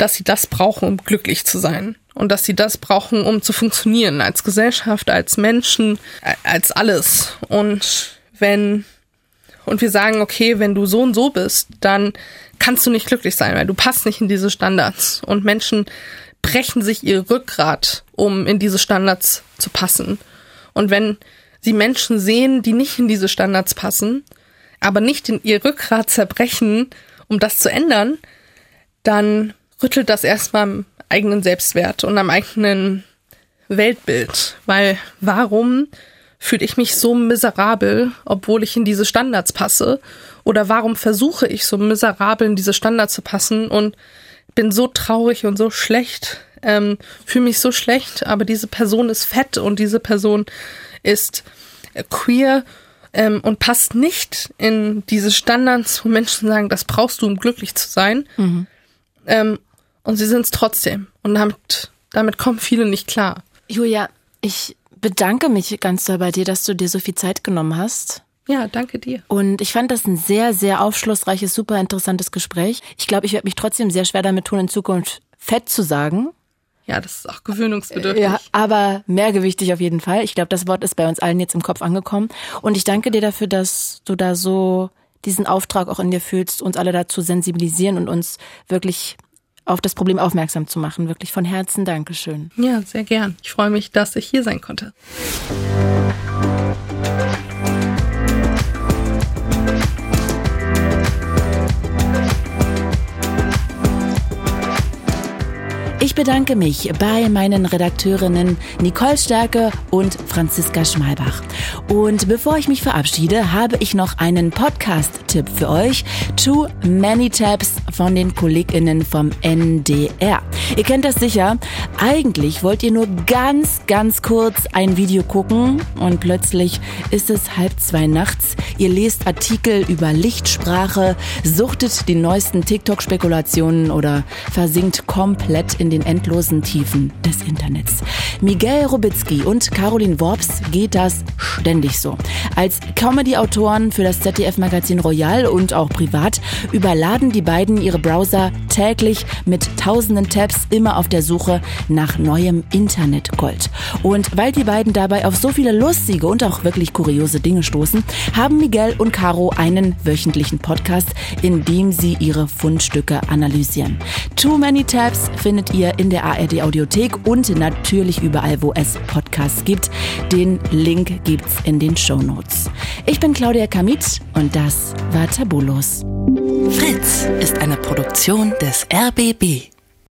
dass sie das brauchen, um glücklich zu sein und dass sie das brauchen, um zu funktionieren als Gesellschaft, als Menschen, als alles. Und wenn und wir sagen, okay, wenn du so und so bist, dann kannst du nicht glücklich sein, weil du passt nicht in diese Standards. Und Menschen brechen sich ihr Rückgrat, um in diese Standards zu passen. Und wenn sie Menschen sehen, die nicht in diese Standards passen, aber nicht in ihr Rückgrat zerbrechen, um das zu ändern, dann rüttelt das erstmal eigenen Selbstwert und am eigenen Weltbild. Weil warum fühle ich mich so miserabel, obwohl ich in diese Standards passe? Oder warum versuche ich so miserabel in diese Standards zu passen und bin so traurig und so schlecht, ähm, fühle mich so schlecht, aber diese Person ist fett und diese Person ist queer ähm, und passt nicht in diese Standards, wo Menschen sagen, das brauchst du, um glücklich zu sein. Mhm. Ähm, und sie sind es trotzdem. Und damit, damit kommen viele nicht klar. Julia, ich bedanke mich ganz doll bei dir, dass du dir so viel Zeit genommen hast. Ja, danke dir. Und ich fand das ein sehr, sehr aufschlussreiches, super interessantes Gespräch. Ich glaube, ich werde mich trotzdem sehr schwer damit tun, in Zukunft fett zu sagen. Ja, das ist auch gewöhnungsbedürftig. Ja, aber mehrgewichtig auf jeden Fall. Ich glaube, das Wort ist bei uns allen jetzt im Kopf angekommen. Und ich danke dir dafür, dass du da so diesen Auftrag auch in dir fühlst, uns alle dazu sensibilisieren und uns wirklich auf das Problem aufmerksam zu machen. Wirklich von Herzen Dankeschön. Ja, sehr gern. Ich freue mich, dass ich hier sein konnte. Bedanke mich bei meinen Redakteurinnen Nicole Stärke und Franziska Schmalbach. Und bevor ich mich verabschiede, habe ich noch einen Podcast-Tipp für euch. Too Many Tabs von den KollegInnen vom NDR. Ihr kennt das sicher. Eigentlich wollt ihr nur ganz, ganz kurz ein Video gucken und plötzlich ist es halb zwei nachts. Ihr lest Artikel über Lichtsprache, suchtet die neuesten TikTok-Spekulationen oder versinkt komplett in den endlosen Tiefen des Internets. Miguel Robitzky und Caroline Worps geht das ständig so. Als Comedy-Autoren für das ZDF-Magazin Royal und auch privat überladen die beiden ihre Browser täglich mit tausenden Tabs immer auf der Suche nach neuem Internetgold. Und weil die beiden dabei auf so viele lustige und auch wirklich kuriose Dinge stoßen, haben Miguel und Caro einen wöchentlichen Podcast, in dem sie ihre Fundstücke analysieren. Too Many Tabs findet ihr in der ARD Audiothek und natürlich überall, wo es Podcasts gibt. Den Link gibt's in den Show Notes. Ich bin Claudia Kamit und das war Tabulos. Fritz ist eine Produktion des RBB.